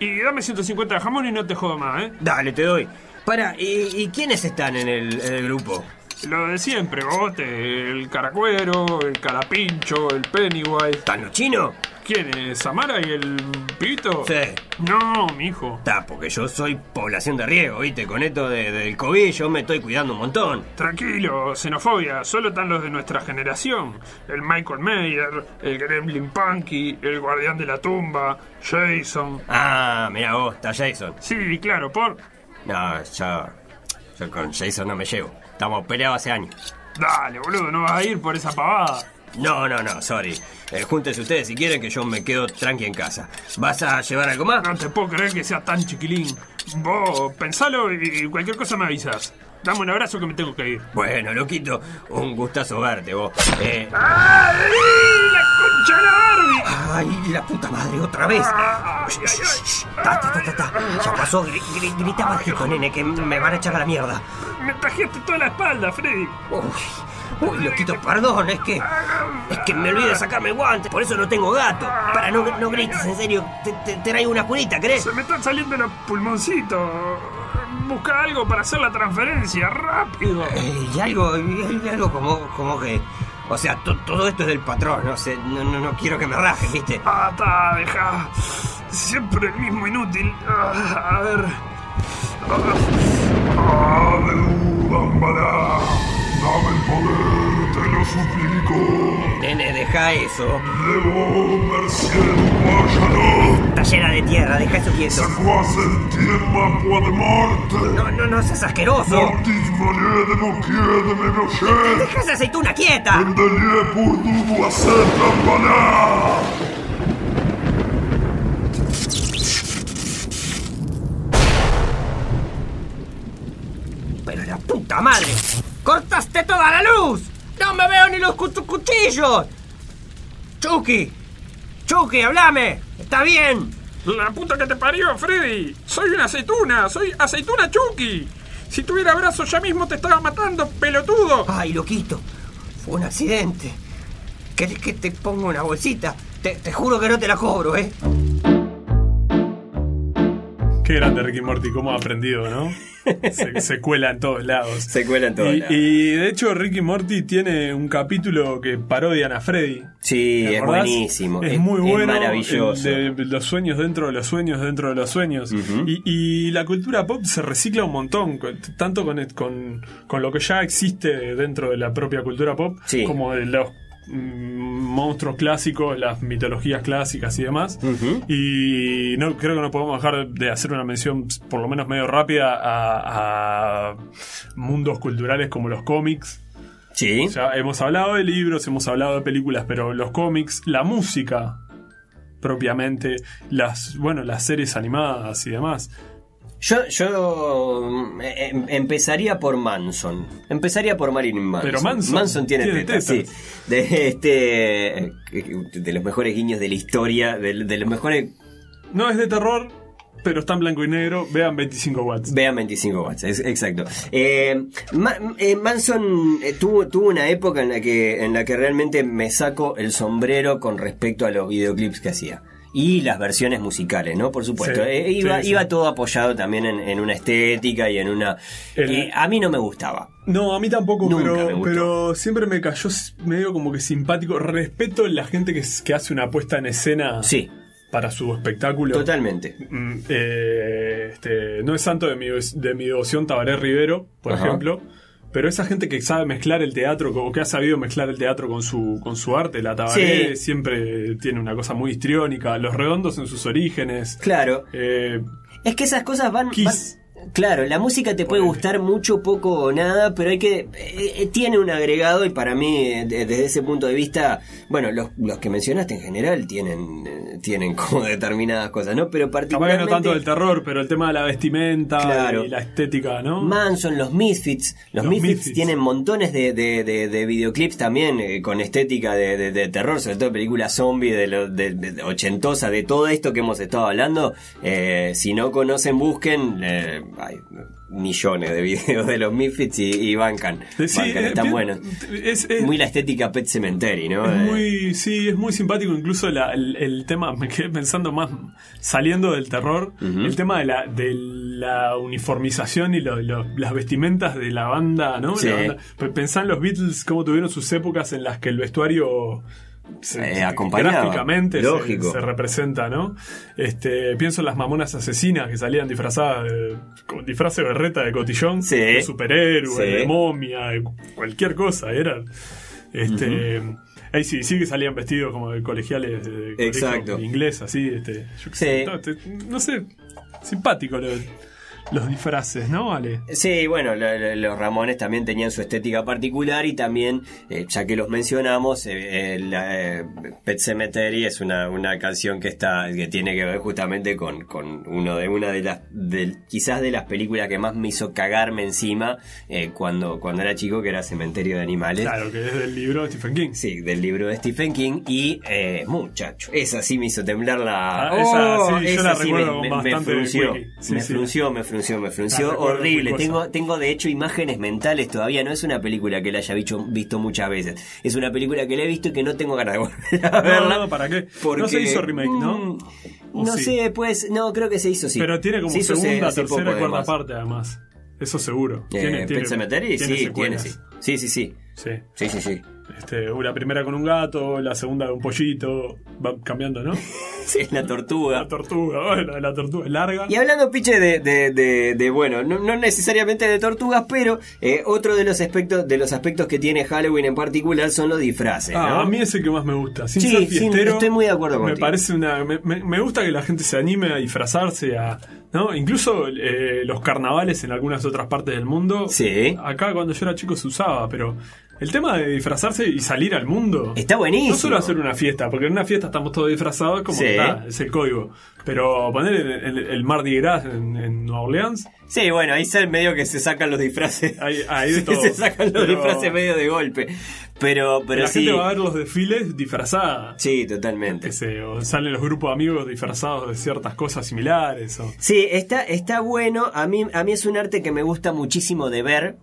Y dame 150 de jamón y no te jodo más, ¿eh? Dale, te doy. Para, ¿y, y quiénes están en el, en el grupo? Lo de siempre, Bote, el caracuero, el carapincho, el Pennywise. ¿Están los chinos? ¿Quién es? ¿Samara y el pibito? Sí. No, mijo. Está, porque yo soy población de riesgo, ¿viste? Con esto de- del COVID yo me estoy cuidando un montón. Tranquilo, xenofobia, solo están los de nuestra generación. El Michael Mayer, el Gremlin Punky, el Guardián de la Tumba, Jason. Ah, mira vos, está Jason. Sí, claro, por... No, yo, yo con Jason no me llevo. Estamos peleados hace años. Dale, boludo, no vas a ir por esa pavada. No, no, no, sorry. Eh, júntense ustedes si quieren que yo me quedo tranqui en casa. ¿Vas a llevar algo más? No te puedo creer que sea tan chiquilín. Vos, pensalo y cualquier cosa me avisas. Dame un abrazo que me tengo que ir. Bueno, loquito, un gustazo verte vos. Eh, ¡Ay, la concha de la Barbie! ay, la puta madre, otra vez. Ay, ay, ay. Ta, ta, ta, ta. Ya pasó, gri- gri- grita bajito, nene, que me van a echar a la mierda. Me tajaste toda la espalda, Freddy. Uy, uy, loquito, perdón, es que. Es que me olvidé de sacarme el guante, por eso no tengo gato. Para, no, no grites, en serio. Te, te- te traigo una curita, ¿querés? Se me están saliendo los pulmoncitos. Busca algo para hacer la transferencia, rápido. Eh, y algo, y algo como, como que. O sea, to- todo esto es del patrón, no sé, no, no, no quiero que me rajen, ¿viste? Ah, está, deja. Siempre el mismo inútil. Ah, a ver. Bambala, dame el poder, te lo suplico. Nene, deja eso. Debo marciano, Está llena de tierra, deja eso quieto. Sacuas el tiempo de muerte. No, no, no seas asqueroso. Mortis mané de no quiere me brochet. Deja esa aceituna quieta. Endelie por tu hacer tambalá. ¡Pero la puta madre! ¡Cortaste toda la luz! ¡No me veo ni los cu- cuchillos! ¡Chucky! ¡Chucky, hablame! ¡Está bien! La puta que te parió, Freddy. Soy una aceituna, soy aceituna Chucky. Si tuviera brazos ya mismo te estaba matando, pelotudo. ¡Ay, loquito! Fue un accidente. ¿Querés que te ponga una bolsita? Te, te juro que no te la cobro, ¿eh? Qué grande Ricky Morty, cómo ha aprendido, ¿no? Se, se cuela en todos lados. Se cuela en todos y, lados. y, de hecho Ricky Morty tiene un capítulo que parodian a Freddy. Sí, ¿Te es buenísimo. Es, muy bueno. maravilloso. De los sueños dentro de los sueños dentro de los sueños. y, y la cultura pop se recicla un montón, tanto con, con, con lo que ya existe dentro de la propia cultura pop, Sí. como de los monstruos clásicos, las mitologías clásicas y demás. Y no creo que no podemos dejar de hacer una mención, por lo menos medio rápida, a, a mundos culturales como los cómics. Sí. Ya hemos hablado de libros, hemos hablado de películas, pero los cómics, la música propiamente, las bueno, las series animadas y demás. Yo, yo mm, em- empezaría por Manson. Empezaría por Marilyn Manson. Pero Manson tiene, tiene tetas. sí. De, este, de los mejores guiños de la historia, de, de los mejores... No es de terror, pero está en blanco y negro. Vean 25 watts. Vean 25 watts, es- exacto. Eh, Ma- eh, Manson eh, tuvo, tuvo una época en la, que, en la que realmente me saco el sombrero con respecto a los videoclips que hacía. Y las versiones musicales, ¿no? Por supuesto. Sí, Eh, iba, sí, sí. iba todo apoyado también en, en una estética y en una... El- Eh, a mí no me gustaba. No, a mí tampoco, pero, pero siempre me cayó medio como que simpático. Respeto la gente que, que hace una puesta en escena Sí, para su espectáculo. totalmente. Mm, eh, este, no es santo de mi, de mi devoción Tabaré Rivero, por Ajá. ejemplo. Pero esa gente que sabe mezclar el teatro, o que ha sabido mezclar el teatro con su, con su arte, la Tabaré Sí. siempre tiene una cosa muy histriónica. Los redondos en sus orígenes. Claro. Eh, Es que esas cosas van... Van- Claro, la música te puede gustar mucho, poco o nada, pero hay que... eh, eh, tiene un agregado y para mí, eh, de- desde ese punto de vista, bueno, los, los que mencionaste en general tienen, eh, tienen como determinadas cosas, ¿no? Pero capaz que particularmente... no tanto del terror, pero el tema de la vestimenta Claro. y la estética, ¿no? Manson, los Misfits. Los, Los Misfits, Misfits. tienen montones de, de- de- de videoclips también con estética de, terror, sobre todo películas zombie de, lo- de- ochentosa, de todo esto que hemos estado hablando. Si no conocen, busquen. Hay millones de videos de los Misfits y, y bancan. Sí, bancan, eh, están buenos. es- es- Muy la estética Pet Cemetery, ¿no? Es Eh, muy, sí, es muy simpático. Incluso la- el, el tema, me quedé pensando más saliendo del terror, el tema de la, de la uniformización y lo- lo- las vestimentas de la banda, ¿no? Sí. La banda- Pe- Pensá en los Beatles, cómo tuvieron sus épocas en las que el vestuario. Se- Eh, se- acompañaba. gráficamente Lógico. Se, representa, ¿no? Este, pienso en las mamonas asesinas que salían disfrazadas de, con disfraz de berreta de cotillón, Sí. de superhéroe, Sí. de momia, de cualquier cosa, eran este ahí sí, sí que salían vestidos como de colegiales de colegio Exacto. inglés, así, este, yo Sí. no, te- no sé, simpático lo- los disfraces, ¿no? Ale. Sí, bueno, lo- lo- los Ramones también tenían su estética particular y también, eh, ya que los mencionamos, eh, eh, la, Pet Cemetery es una, una canción que está que tiene que ver justamente con, con uno de una de las de, quizás de las películas que más me hizo cagarme encima eh, cuando cuando era chico, que era Cementerio de Animales. Claro, que es del libro de Stephen King. Sí, del libro de Stephen King y eh, muchacho, esa sí me hizo temblar la. Ah, esa sí, yo esa la sí recuerdo me, me- me bastante frunció. Sí, me frunció, me frunció, me frunció, horrible. Tengo, tengo de hecho imágenes mentales todavía. No es una película que la haya visto, visto muchas veces. Es una película que la he visto y que no tengo ganas de volver a verla. no, ¿para qué? porque- No se hizo remake, ¿no? Mm, ¿O No sí? sé, pues, no, creo que se hizo, sí. Pero tiene como Se segunda, hace tercera cuarta además. parte, además. Eso seguro. Eh, Tiene- tiene- Sematary, tiene sí, tiene, sí. Sí, sí, sí. Sí. Sí, sí, sí. Este, la primera con un gato, la segunda de un pollito, va cambiando, ¿no? Sí, la tortuga. La tortuga, bueno, la tortuga es larga. Y hablando, Piche, de, de, de, de, bueno, no, no necesariamente de tortugas, pero eh, otro de los aspectos de los aspectos que tiene Halloween en particular son los disfraces, Ah, ¿no? a mí es el que más me gusta. Sin Sí, ser sí, fiestero, estoy muy de acuerdo Me contigo. parece una. Me, me- me gusta que la gente se anime a disfrazarse, a. ¿no? Incluso eh, los carnavales en algunas otras partes del mundo. Sí. Acá cuando yo era chico se usaba, pero. El tema de disfrazarse y salir al mundo. Está buenísimo. No solo hacer una fiesta, porque en una fiesta estamos todos disfrazados, como Sí. está, es el código. Pero poner el, el, el Mardi Gras en, en Nueva Orleans, Sí, bueno, ahí es medio que se sacan los disfraces. De Sí, todo. se sacan los Pero- disfraces medio de golpe. Pero, pero la sí. gente va a ver los desfiles disfrazada. Sí, totalmente. Que se- o salen los grupos de amigos disfrazados de ciertas cosas similares. O, Sí, está, está bueno. A mí, a mí es un arte que me gusta muchísimo de ver.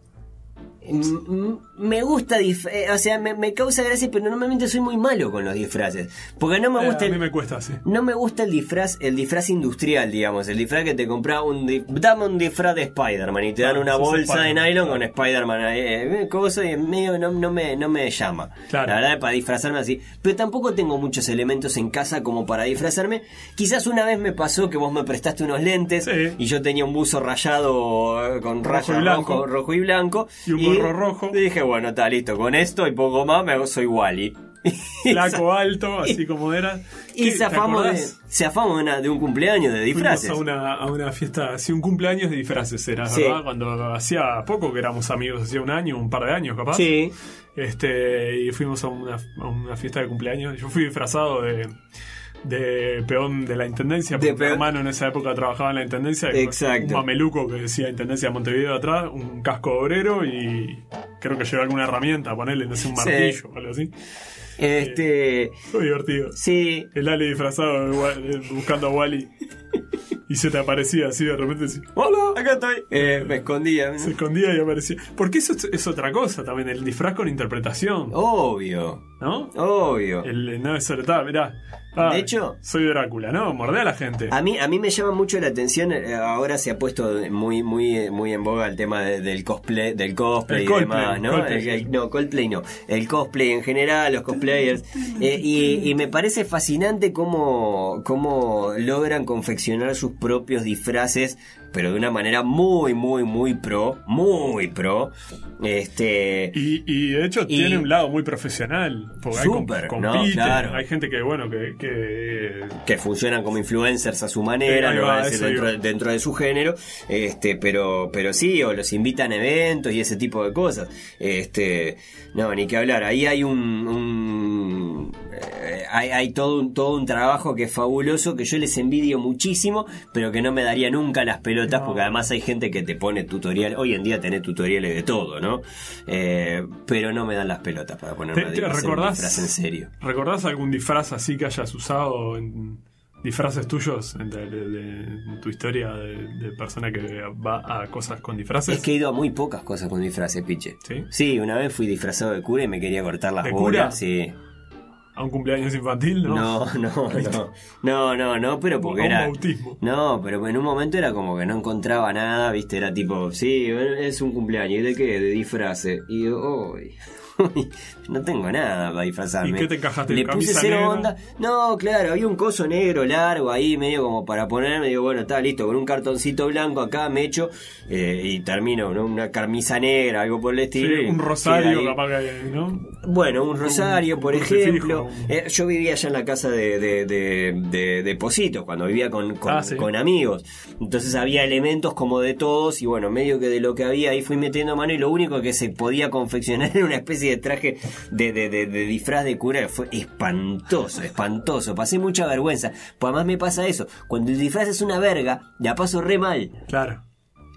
Mm, mm, Me gusta, eh, o sea, me, me causa gracia, pero normalmente soy muy malo con los disfraces. Porque no me Eh, gusta a mí el, me cuesta así. no me gusta el disfraz, el disfraz industrial, digamos, el disfraz que te compra un dame un disfraz de Spider-Man y te dan Ah, una bolsa de nylon con Spider-Man ahí, eh, cosa y medio no, no me, no me llama. Claro. La verdad, para disfrazarme así. Pero tampoco tengo muchos elementos en casa como para disfrazarme. Quizás una vez me pasó que vos me prestaste unos lentes Sí. y yo tenía un buzo rayado eh, con Rojo rayas y rojo, rojo y blanco. Y un gorro rojo. Dije, bueno, está listo, con esto y poco más me hago, soy Wally. Flaco, alto, así como era. Y ¿Qué- zafamos de, zafamos de, una- de un cumpleaños de Fuimos disfraces. a una, a una fiesta, así un cumpleaños de disfraces era, Sí. ¿verdad? Cuando hacía poco que éramos amigos, hacía un año, un par de años capaz. Sí. Este, y fuimos a una, a una fiesta de cumpleaños. Yo fui disfrazado de, de peón de la intendencia, De porque mi hermano en esa época trabajaba en la intendencia. Exacto. Un mameluco que decía Intendencia de Montevideo atrás, un casco obrero y creo que llevaba alguna herramienta, ponerle, no sé, un Sí. martillo o algo así. Este. Fue divertido. Sí. El Ali disfrazado buscando a Wally. Y se te aparecía así de repente. así, ¡Hola! Acá estoy. Eh, me escondía. Se escondía y aparecía. Porque eso es, es otra cosa también, el disfraz con interpretación. Obvio. ¿No? Obvio. El, no es mirá. Ah, De hecho- soy Drácula, ¿no? Mordé a la gente. A mí, a mí me llama mucho la atención, eh, ahora se ha puesto muy, muy, muy en boga el tema de- del cosplay, del cosplay El y Coldplay, demás, ¿no? Coldplay, El- sí. el- no, Coldplay no. El cosplay en general, los cosplayers. Eh, y, y me parece fascinante cómo, cómo logran confeccionar sus propios disfraces, pero de una manera muy, muy, muy pro, muy pro. Este. Y, y de hecho Y- tiene un lado muy profesional. Porque hay Súper, com- ¿no? compiten, Claro. hay gente que, bueno, que. que que funcionan como influencers a su manera, no va, a decir dentro, de su género, este, pero, pero sí, o los invitan a eventos y ese tipo de cosas. Este, no, ni que hablar. Ahí hay un, un- eh, hay, hay todo un, todo un trabajo que es fabuloso, que yo les envidio muchísimo, pero que no me daría nunca las pelotas, No. porque además hay gente que te pone tutorial. Hoy en día tenés tutoriales de todo, ¿no? Eh, pero no me dan las pelotas para ponerme ¿Te- a un disfraz en serio. ¿Recordás algún disfraz así que hayas usado en disfraces tuyos en, de- de- de- en tu historia de, de persona que va a cosas con disfraces? Es que he ido a muy pocas cosas con disfraces, piche. ¿Sí? una vez fui disfrazado de cura y me quería cortar las ¿De bolas. cura? Sí. ¿A un cumpleaños infantil? No. No, no, no. No, no, no, pero porque A un era. bautismo. No, pero en un momento era como que no encontraba nada, viste, era tipo, sí, es un cumpleaños, ¿y de qué? De disfraces. Y yo, uy. no tengo nada para disfrazarme. ¿Y qué te encajaste? Le ¿Camisa puse cero negra? onda. No, claro, había un coso negro largo ahí, medio como para ponerme. Digo, bueno, está listo, con un cartoncito blanco acá me echo eh, y termino, ¿no? Una camisa negra, algo por el Sí, estilo. y un rosario, capaz que, ¿no? Bueno, un rosario, un por ejemplo. Eh, yo vivía allá en la casa de, de, de, de- de Positos, cuando vivía con, con, Ah, sí. con amigos. Entonces había elementos como de todos, y bueno, medio que de lo que había ahí fui metiendo mano, y lo único que se podía confeccionar era una especie de traje de, de, de- de disfraz de cura fue espantoso, espantoso. Pasé mucha vergüenza. Pues además me pasa eso. Cuando el disfraz es una verga, la paso re mal. Claro.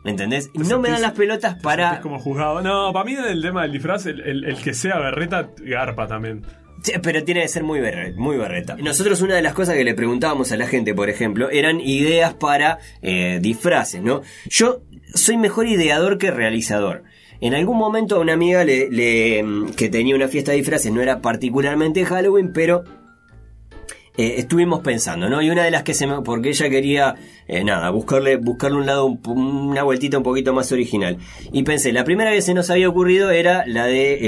¿Entendés? Te No me dan las pelotas Es para. como juzgado. No, para mí el tema del disfraz, el, el- el que sea berreta, garpa también. Sí, pero tiene que ser muy, berre- muy berreta. Nosotros una de las cosas que le preguntábamos a la gente, por ejemplo, eran ideas para eh, disfraces, ¿no? Yo soy mejor ideador que realizador. En algún momento a una amiga le, le- que tenía una fiesta de disfraces, no era particularmente Halloween, pero eh, estuvimos pensando, ¿no? Y una de las que se me... porque ella quería, eh, nada, buscarle, buscarle un lado, un- una vueltita un poquito más original. Y pensé, la primera que se nos había ocurrido era la de...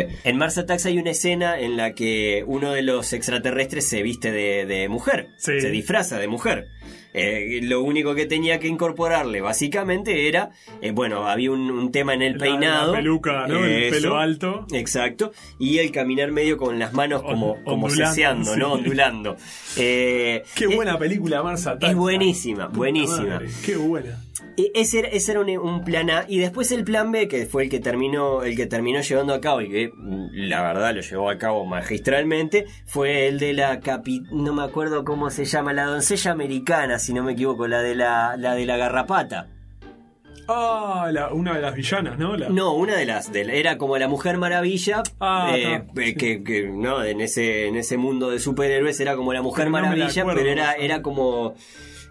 eh, en Mars Attacks hay una escena en la que uno de los extraterrestres se viste de, de mujer, Sí. se disfraza de mujer. Eh, lo único que tenía que incorporarle básicamente era, eh, bueno, había un, un tema en el La- peinado. la peluca, ¿no? El Eso. pelo alto. Exacto. Y el caminar medio con las manos como, On- como ondulando, ceseando, ¿no? Ondulando. Eh, Qué buena película, Marsa. es buenísima, buenísima. Madre, qué buena. Ese era, ese era un, un plan A y después el plan B que fue el que terminó el que terminó llevando a cabo y que mm, la verdad lo llevó a cabo magistralmente fue el de la capi no me acuerdo cómo se llama la doncella americana si no me equivoco la de la la de la garrapata Ah, la- una de las villanas, ¿no? La- no una de las de era como la mujer maravilla Ah, eh, eh, sí. que, que, no en ese en ese mundo de superhéroes era como la mujer Pero no maravilla acuerdo, pero era era como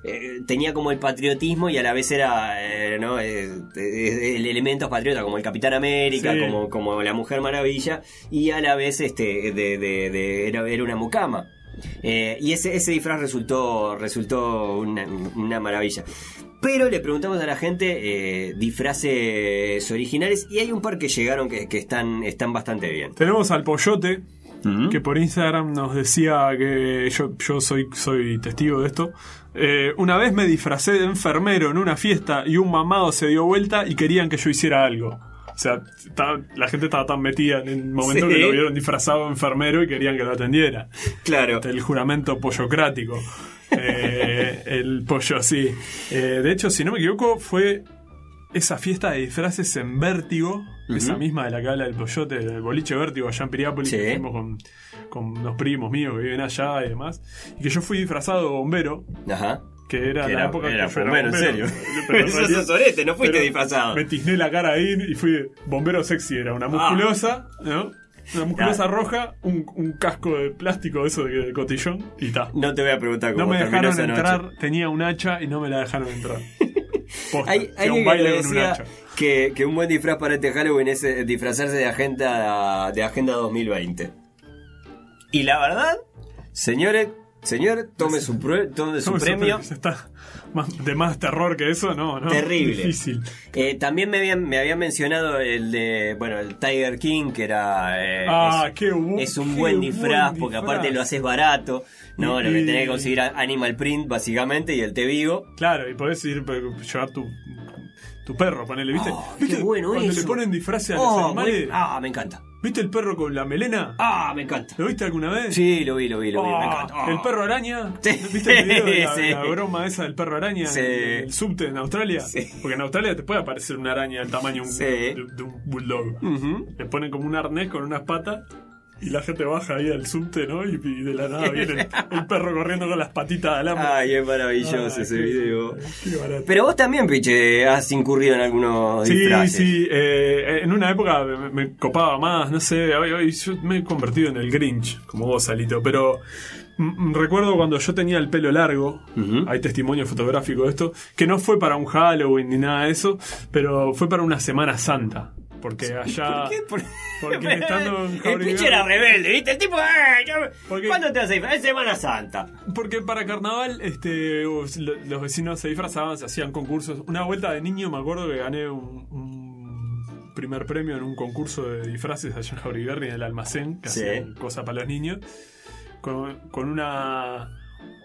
eh, tenía como el patriotismo y a la vez era eh, ¿no? Eh, eh, el elemento patriota como el Capitán América Sí. como, como la Mujer Maravilla y a la vez este de, de- de- era, era una mucama Eh, y ese, ese disfraz resultó resultó una, una maravilla pero le preguntamos a la gente eh, disfraces originales y hay un par que llegaron que, que están, están bastante bien. Tenemos al Pollote, que por Instagram nos decía que yo, yo soy, soy testigo de esto. Eh, una vez me disfracé de enfermero en una fiesta y un mamado se dio vuelta y querían que yo hiciera algo. O sea, estaba- la gente estaba tan metida en el momento Sí. que lo vieron disfrazado de enfermero y querían que lo atendiera. Claro. El juramento pollocrático. Eh, el pollo, sí. Eh, de hecho, si no me equivoco, fue esa fiesta de disfraces en Vértigo, esa misma de la que habla el pollote, el boliche Vértigo allá en Piriápolis, Sí. que fuimos con, con unos primos míos que viven allá y demás. Y que yo fui disfrazado de bombero, Ajá. Que era Que la era- época era que yo bombero, en serio. Pero en Eso realidad- es sorete, no fuiste disfrazado. Me tizné la cara ahí y fui bombero sexy, era una musculosa, ¿no? Una musculosa Claro. roja, un, un casco de plástico eso de, de cotillón y ta. No te voy a preguntar cómo No me dejaron esa noche. entrar, tenía un hacha y no me la dejaron entrar. Posta, Hay alguien un baile con un decía hacha. que, que un buen disfraz para este Halloween es eh, disfrazarse de agenda de agenda 2020. Y la verdad, señores, señor, tome su, tome su premio. está más- de más terror que eso, no, no. Terrible. Difícil. Eh, también me habían, me habían mencionado el de, bueno, el Tiger King, que era... eh, Ah, es, qué bu- es un qué buen buen disfraz, porque aparte lo haces barato, ¿no? Y- Lo que tenés que conseguir Animal Print, básicamente, y el Te Vigo. Claro, y podés ir eh, llevar tu, tu perro, ponele, ¿viste? Oh, ¿Viste? qué bueno Cuando eso. le ponen disfraces a los Oh, animales. ah, me encanta. ¿Viste el perro con la melena? Ah, me encanta. ¿Lo viste alguna vez? Sí, lo vi, lo vi, lo vi, me Ah, encanta. ¿El perro araña? Sí. ¿Viste el video de la, Sí. la broma esa del perro araña Sí. en el subte en Australia? Sí. Porque en Australia te puede aparecer una araña del tamaño de un- de, de un bulldog. Ujú. Le ponen como un arnés con unas patas y la gente baja ahí al subte, ¿no? Y, y de la nada viene el, el perro corriendo con las patitas de alambre. Ay, es maravilloso ese qué- video. qué. Pero vos también, Piche, has incurrido en algunos Sí, disfraces. sí, eh, en una época me, me copaba más, no sé, hoy, hoy yo me he convertido en el Grinch, como vos, Salito, pero recuerdo cuando yo tenía el pelo largo, hay testimonio fotográfico de esto, que no fue para un Halloween ni nada de eso, pero fue para una Semana Santa, porque allá... ¿Qué? Por- Porque estando en el Piche era rebelde, ¿viste? El tipo, ¡eh! ya- ¿Por qué? ¿Cuándo te vas a disfrazar? Es Semana Santa. Porque para carnaval, este, los vecinos se disfrazaban, se hacían concursos. Una vuelta de niño me acuerdo que gané un, un primer premio en un concurso de disfraces allá en Jauriberri, en el almacén, que Sí. hacían cosas para los niños, con, con una,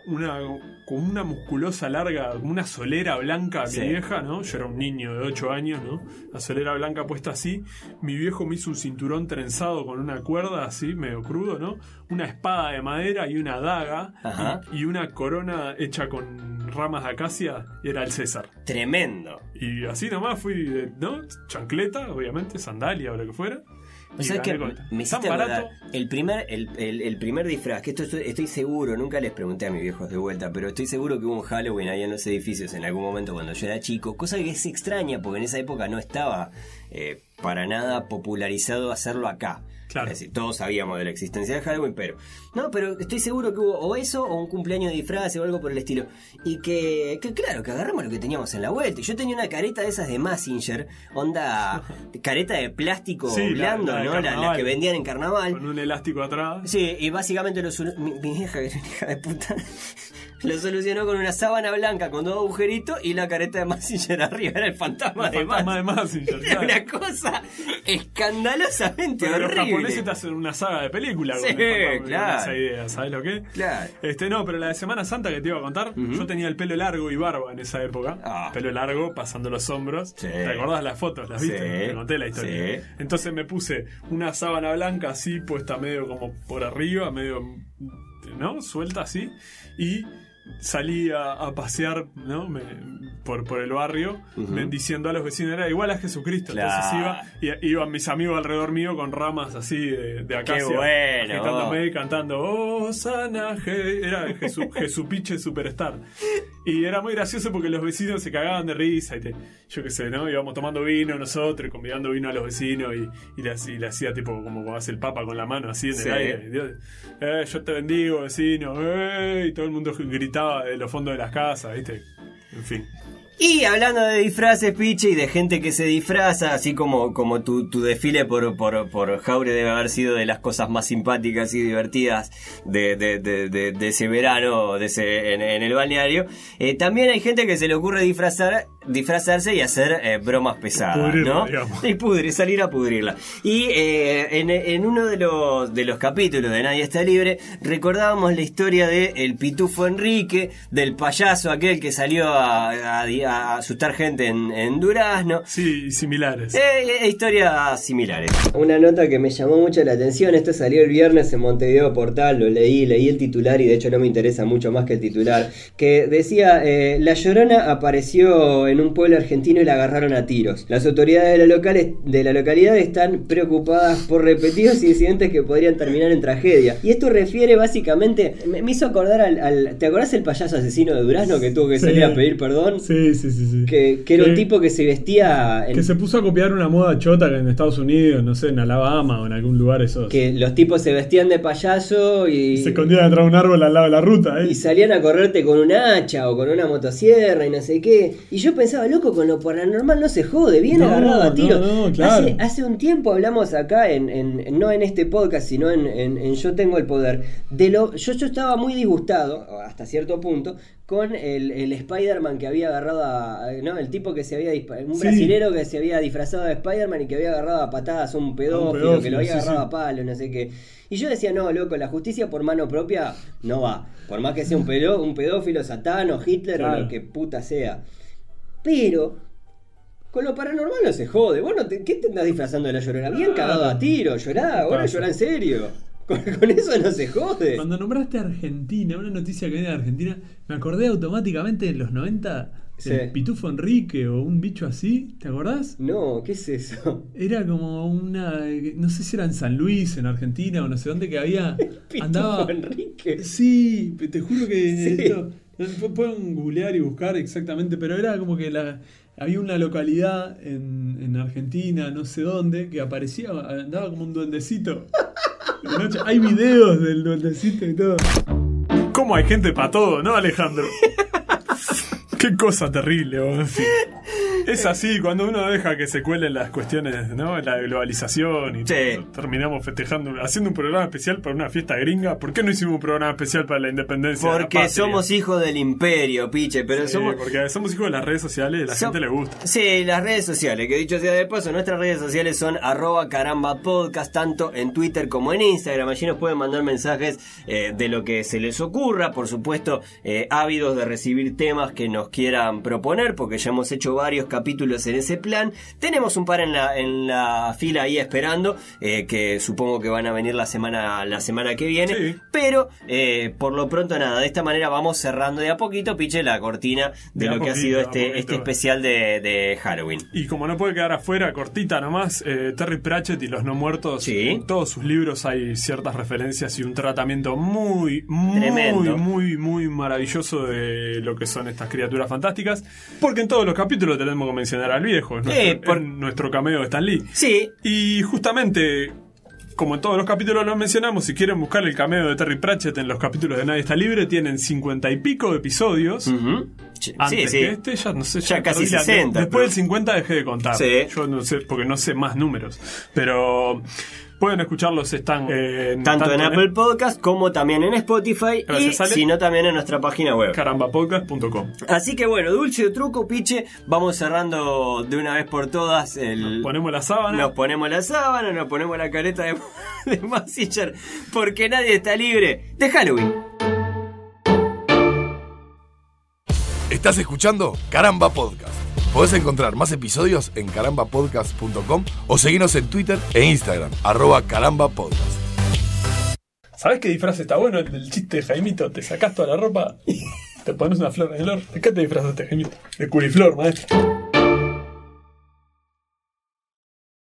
una con una musculosa larga, como una solera blanca, Sí. mi vieja, ¿no? Yo era un niño de 8 años, ¿no? La solera blanca puesta así. Mi viejo me hizo un cinturón trenzado con una cuerda así, medio crudo, ¿no? Una espada de madera y una daga y, y una corona hecha con ramas de acacia era el César. Tremendo. Y así nomás fui, de- ¿no? Chancleta, obviamente, sandalia o lo que fuera. Y sea que me hiciste acordar, el primer, el, el- el primer disfraz, que esto estoy, estoy seguro, nunca les pregunté a mis viejos de vuelta, pero estoy seguro que hubo un Halloween ahí en los edificios en algún momento cuando yo era chico, cosa que es extraña porque en esa época no estaba eh, para nada popularizado hacerlo acá. Claro. Es decir, todos sabíamos de la existencia de Halloween, pero. No, pero estoy seguro que hubo o eso o un cumpleaños de disfraz o algo por el estilo. Y que, que claro, que agarramos lo que teníamos en la vuelta. Yo tenía una careta de esas de Massinger, onda careta de plástico Sí, blando, la ¿no? La, la que vendían en carnaval. Con un elástico atrás. Sí, y básicamente los, mi, mi una hija de puta, Lo solucionó con una sábana blanca con dos agujeritos y la careta de Massinger arriba. Era el fantasma, El fantasma de Massinger, Era claro. una cosa escandalosamente Pero los horrible. japoneses te hacen una saga de película Sí, con, fantasma, claro. esa idea, ¿sabes lo que? Claro. Este, no, pero la de Semana Santa que te iba a contar, yo tenía el pelo largo y barba en esa época. Ah. Pelo largo, pasando los hombros. Sí. ¿Te acordás las fotos? ¿Las viste? Sí. Te conté la historia. Sí. Entonces me puse una sábana blanca así, puesta medio como por arriba, medio, ¿no? Suelta así. Y salí a, a pasear, ¿no? Me- por, por el barrio, me- diciendo a los vecinos, era igual a Jesucristo. Entonces iba, y, iban mis amigos alrededor mío con ramas así de, de acacia. bueno. agitándome y cantando, oh, sana, Je-". era Jesu, Jesupiche Superstar. Y era muy gracioso porque los vecinos se cagaban de risa. Y te- yo qué sé, ¿no? Íbamos tomando vino nosotros, convidando vino a los vecinos y, y le, hacía- y le hacía tipo como cuando hace el papa con la mano así en Sí. el aire. Dios, eh, yo te bendigo, vecino. eh", y todo el mundo gritaba de los fondos de las casas, ¿viste? En fin. Y hablando de disfraces, Piche, y de gente que se disfraza, así como, como tu, tu desfile por, por, por Jaure debe haber sido de las cosas más simpáticas y divertidas de, de, de, de- ese verano de ese, en, en el balneario, eh, también hay gente que se le ocurre disfrazar, disfrazarse y hacer eh, bromas pesadas, Pudrirla, ¿no? digamos. Y pudrir, salir a pudrirla. Y eh, en, en uno de los, de los capítulos de Nadie está libre, recordábamos la historia de el pitufo Enrique, del payaso aquel que salió a, a- a asustar gente en, en Durazno. Sí, similares. Eh, eh, historias similares. Una nota que me llamó mucho la atención, esto salió el viernes en Montevideo Portal, lo leí, leí el titular y de hecho no me interesa mucho más que el titular, que decía, La Llorona apareció en un pueblo argentino y la agarraron a tiros. Las autoridades de la, locales, de la localidad están preocupadas por repetidos incidentes que podrían terminar en tragedia. Y esto refiere básicamente, me, me hizo acordar al, al- ¿Te acordás el payaso asesino de Durazno que tuvo que Sí. salir a pedir perdón? Sí, sí, sí. sí. Que, que era un tipo que se vestía... en- Que se puso a copiar una moda chota que en Estados Unidos, no sé, en Alabama o en algún lugar esos. que los tipos se vestían de payaso y, Se escondían detrás de un árbol al lado de la ruta, ¿eh? y salían a correrte con un hacha o con una motosierra y no sé qué. Y yo pensaba, loco, con lo paranormal no se jode, bien No, agarrado a tiro. no, no, claro. hace, hace un tiempo hablamos acá, en, en- no en este podcast, sino en, Yo Tengo el Poder. De lo, yo, yo estaba muy disgustado, hasta cierto punto, con el, el Spider-Man que había agarrado a. ¿no? El tipo que se había. Un Sí. brasilero que se había disfrazado de Spider-Man y que había agarrado a patadas a un pedófilo, que pedófilo, lo había sí, agarrado sí. a palo, no sé qué. Y yo decía, no, loco, la justicia por mano propia no va. Por más que sea un, pedo- un pedófilo, satán o Hitler o lo que puta sea. Pero, con lo paranormal no se jode. Vos no te- ¿Qué te andás disfrazando de la llorona? Bien cagado a tiro, llorá, ahora llorá en serio. Con, con eso no se jode. Cuando nombraste Argentina, una noticia que viene de Argentina, me acordé automáticamente en los 90 del Sí. Pitufo Enrique o un bicho así, ¿te acordás? No, ¿qué es eso? Era como una. No sé si era en San Luis, en Argentina o no sé dónde, que había. Pitufo andaba. Enrique. Sí, te juro que Sí. esto. Pu- Pueden googlear y buscar exactamente, pero era como que la, había una localidad en, en Argentina, no sé dónde, que aparecía, andaba como un duendecito. Noche. Hay videos del duendecito y todo. ¿Cómo hay gente para todo, no, Alejandro? Qué cosa terrible, vos. Es así, cuando uno deja que se cuelen las cuestiones, ¿no? La globalización y Sí. todo, terminamos festejando, haciendo un programa especial para una fiesta gringa. ¿Por qué no hicimos un programa especial para la independencia? de la Porque somos hijos del imperio, piche, pero Sí, somos... porque somos hijos de las redes sociales a la gente le gusta. Sí, las redes sociales, que dicho sea de paso, nuestras redes sociales son arroba caramba podcast, tanto en Twitter como en Instagram. Allí nos pueden mandar mensajes eh, de lo que se les ocurra, por supuesto, eh, ávidos de recibir temas que nos quieran proponer, porque ya hemos hecho varios capítulos en ese plan. Tenemos un par en la, en la fila ahí esperando, eh, que supongo que van a venir la semana, la semana que viene. Sí. Pero eh, por lo pronto nada, de esta manera vamos cerrando de a poquito, piche, la cortina de, lo que ha sido este, este especial de, de Halloween. Y como no puede quedar afuera, cortita nomás, eh, Terry Pratchett y los no muertos, Sí. en todos sus libros hay ciertas referencias y un tratamiento muy, muy, Tremendo. muy, muy maravilloso de lo que son estas criaturas fantásticas. Porque en todos los capítulos tenemos que mencionar al viejo, es nuestro, Eh, por- es nuestro cameo de Stan Lee. Sí, Y justamente, como en todos los capítulos lo mencionamos, si quieren buscar el cameo de Terry Pratchett en los capítulos de Nadie está libre, tienen cincuenta y pico de episodios. ujú. Sí, Antes sí, que este, ya no sé, Ya casi perdí la- 60, Después pero- del 50 dejé de contar. Sí. Yo no sé, porque no sé más números. Pero. Pueden escucharlos, están eh, tanto, en Apple Podcast como también en Spotify Gracias, y Ale. si no también en nuestra página web. carambapodcast.com. Así que bueno, dulce o truco, piche, vamos cerrando de una vez por todas el... Ponemos la sábana. Nos ponemos la sábana, nos ponemos la careta de, de Mazinger, porque nadie está libre de Halloween. Estás escuchando Caramba Podcast. Podés encontrar más episodios en carambapodcast.com o seguirnos en Twitter e Instagram, arroba carambapodcast. ¿Sabes qué disfraz está bueno? El del chiste de Jaimito. Te sacás toda la ropa, te pones una flor en el or. ¿De qué te disfrazaste, Jaimito? De curiflor, maestro.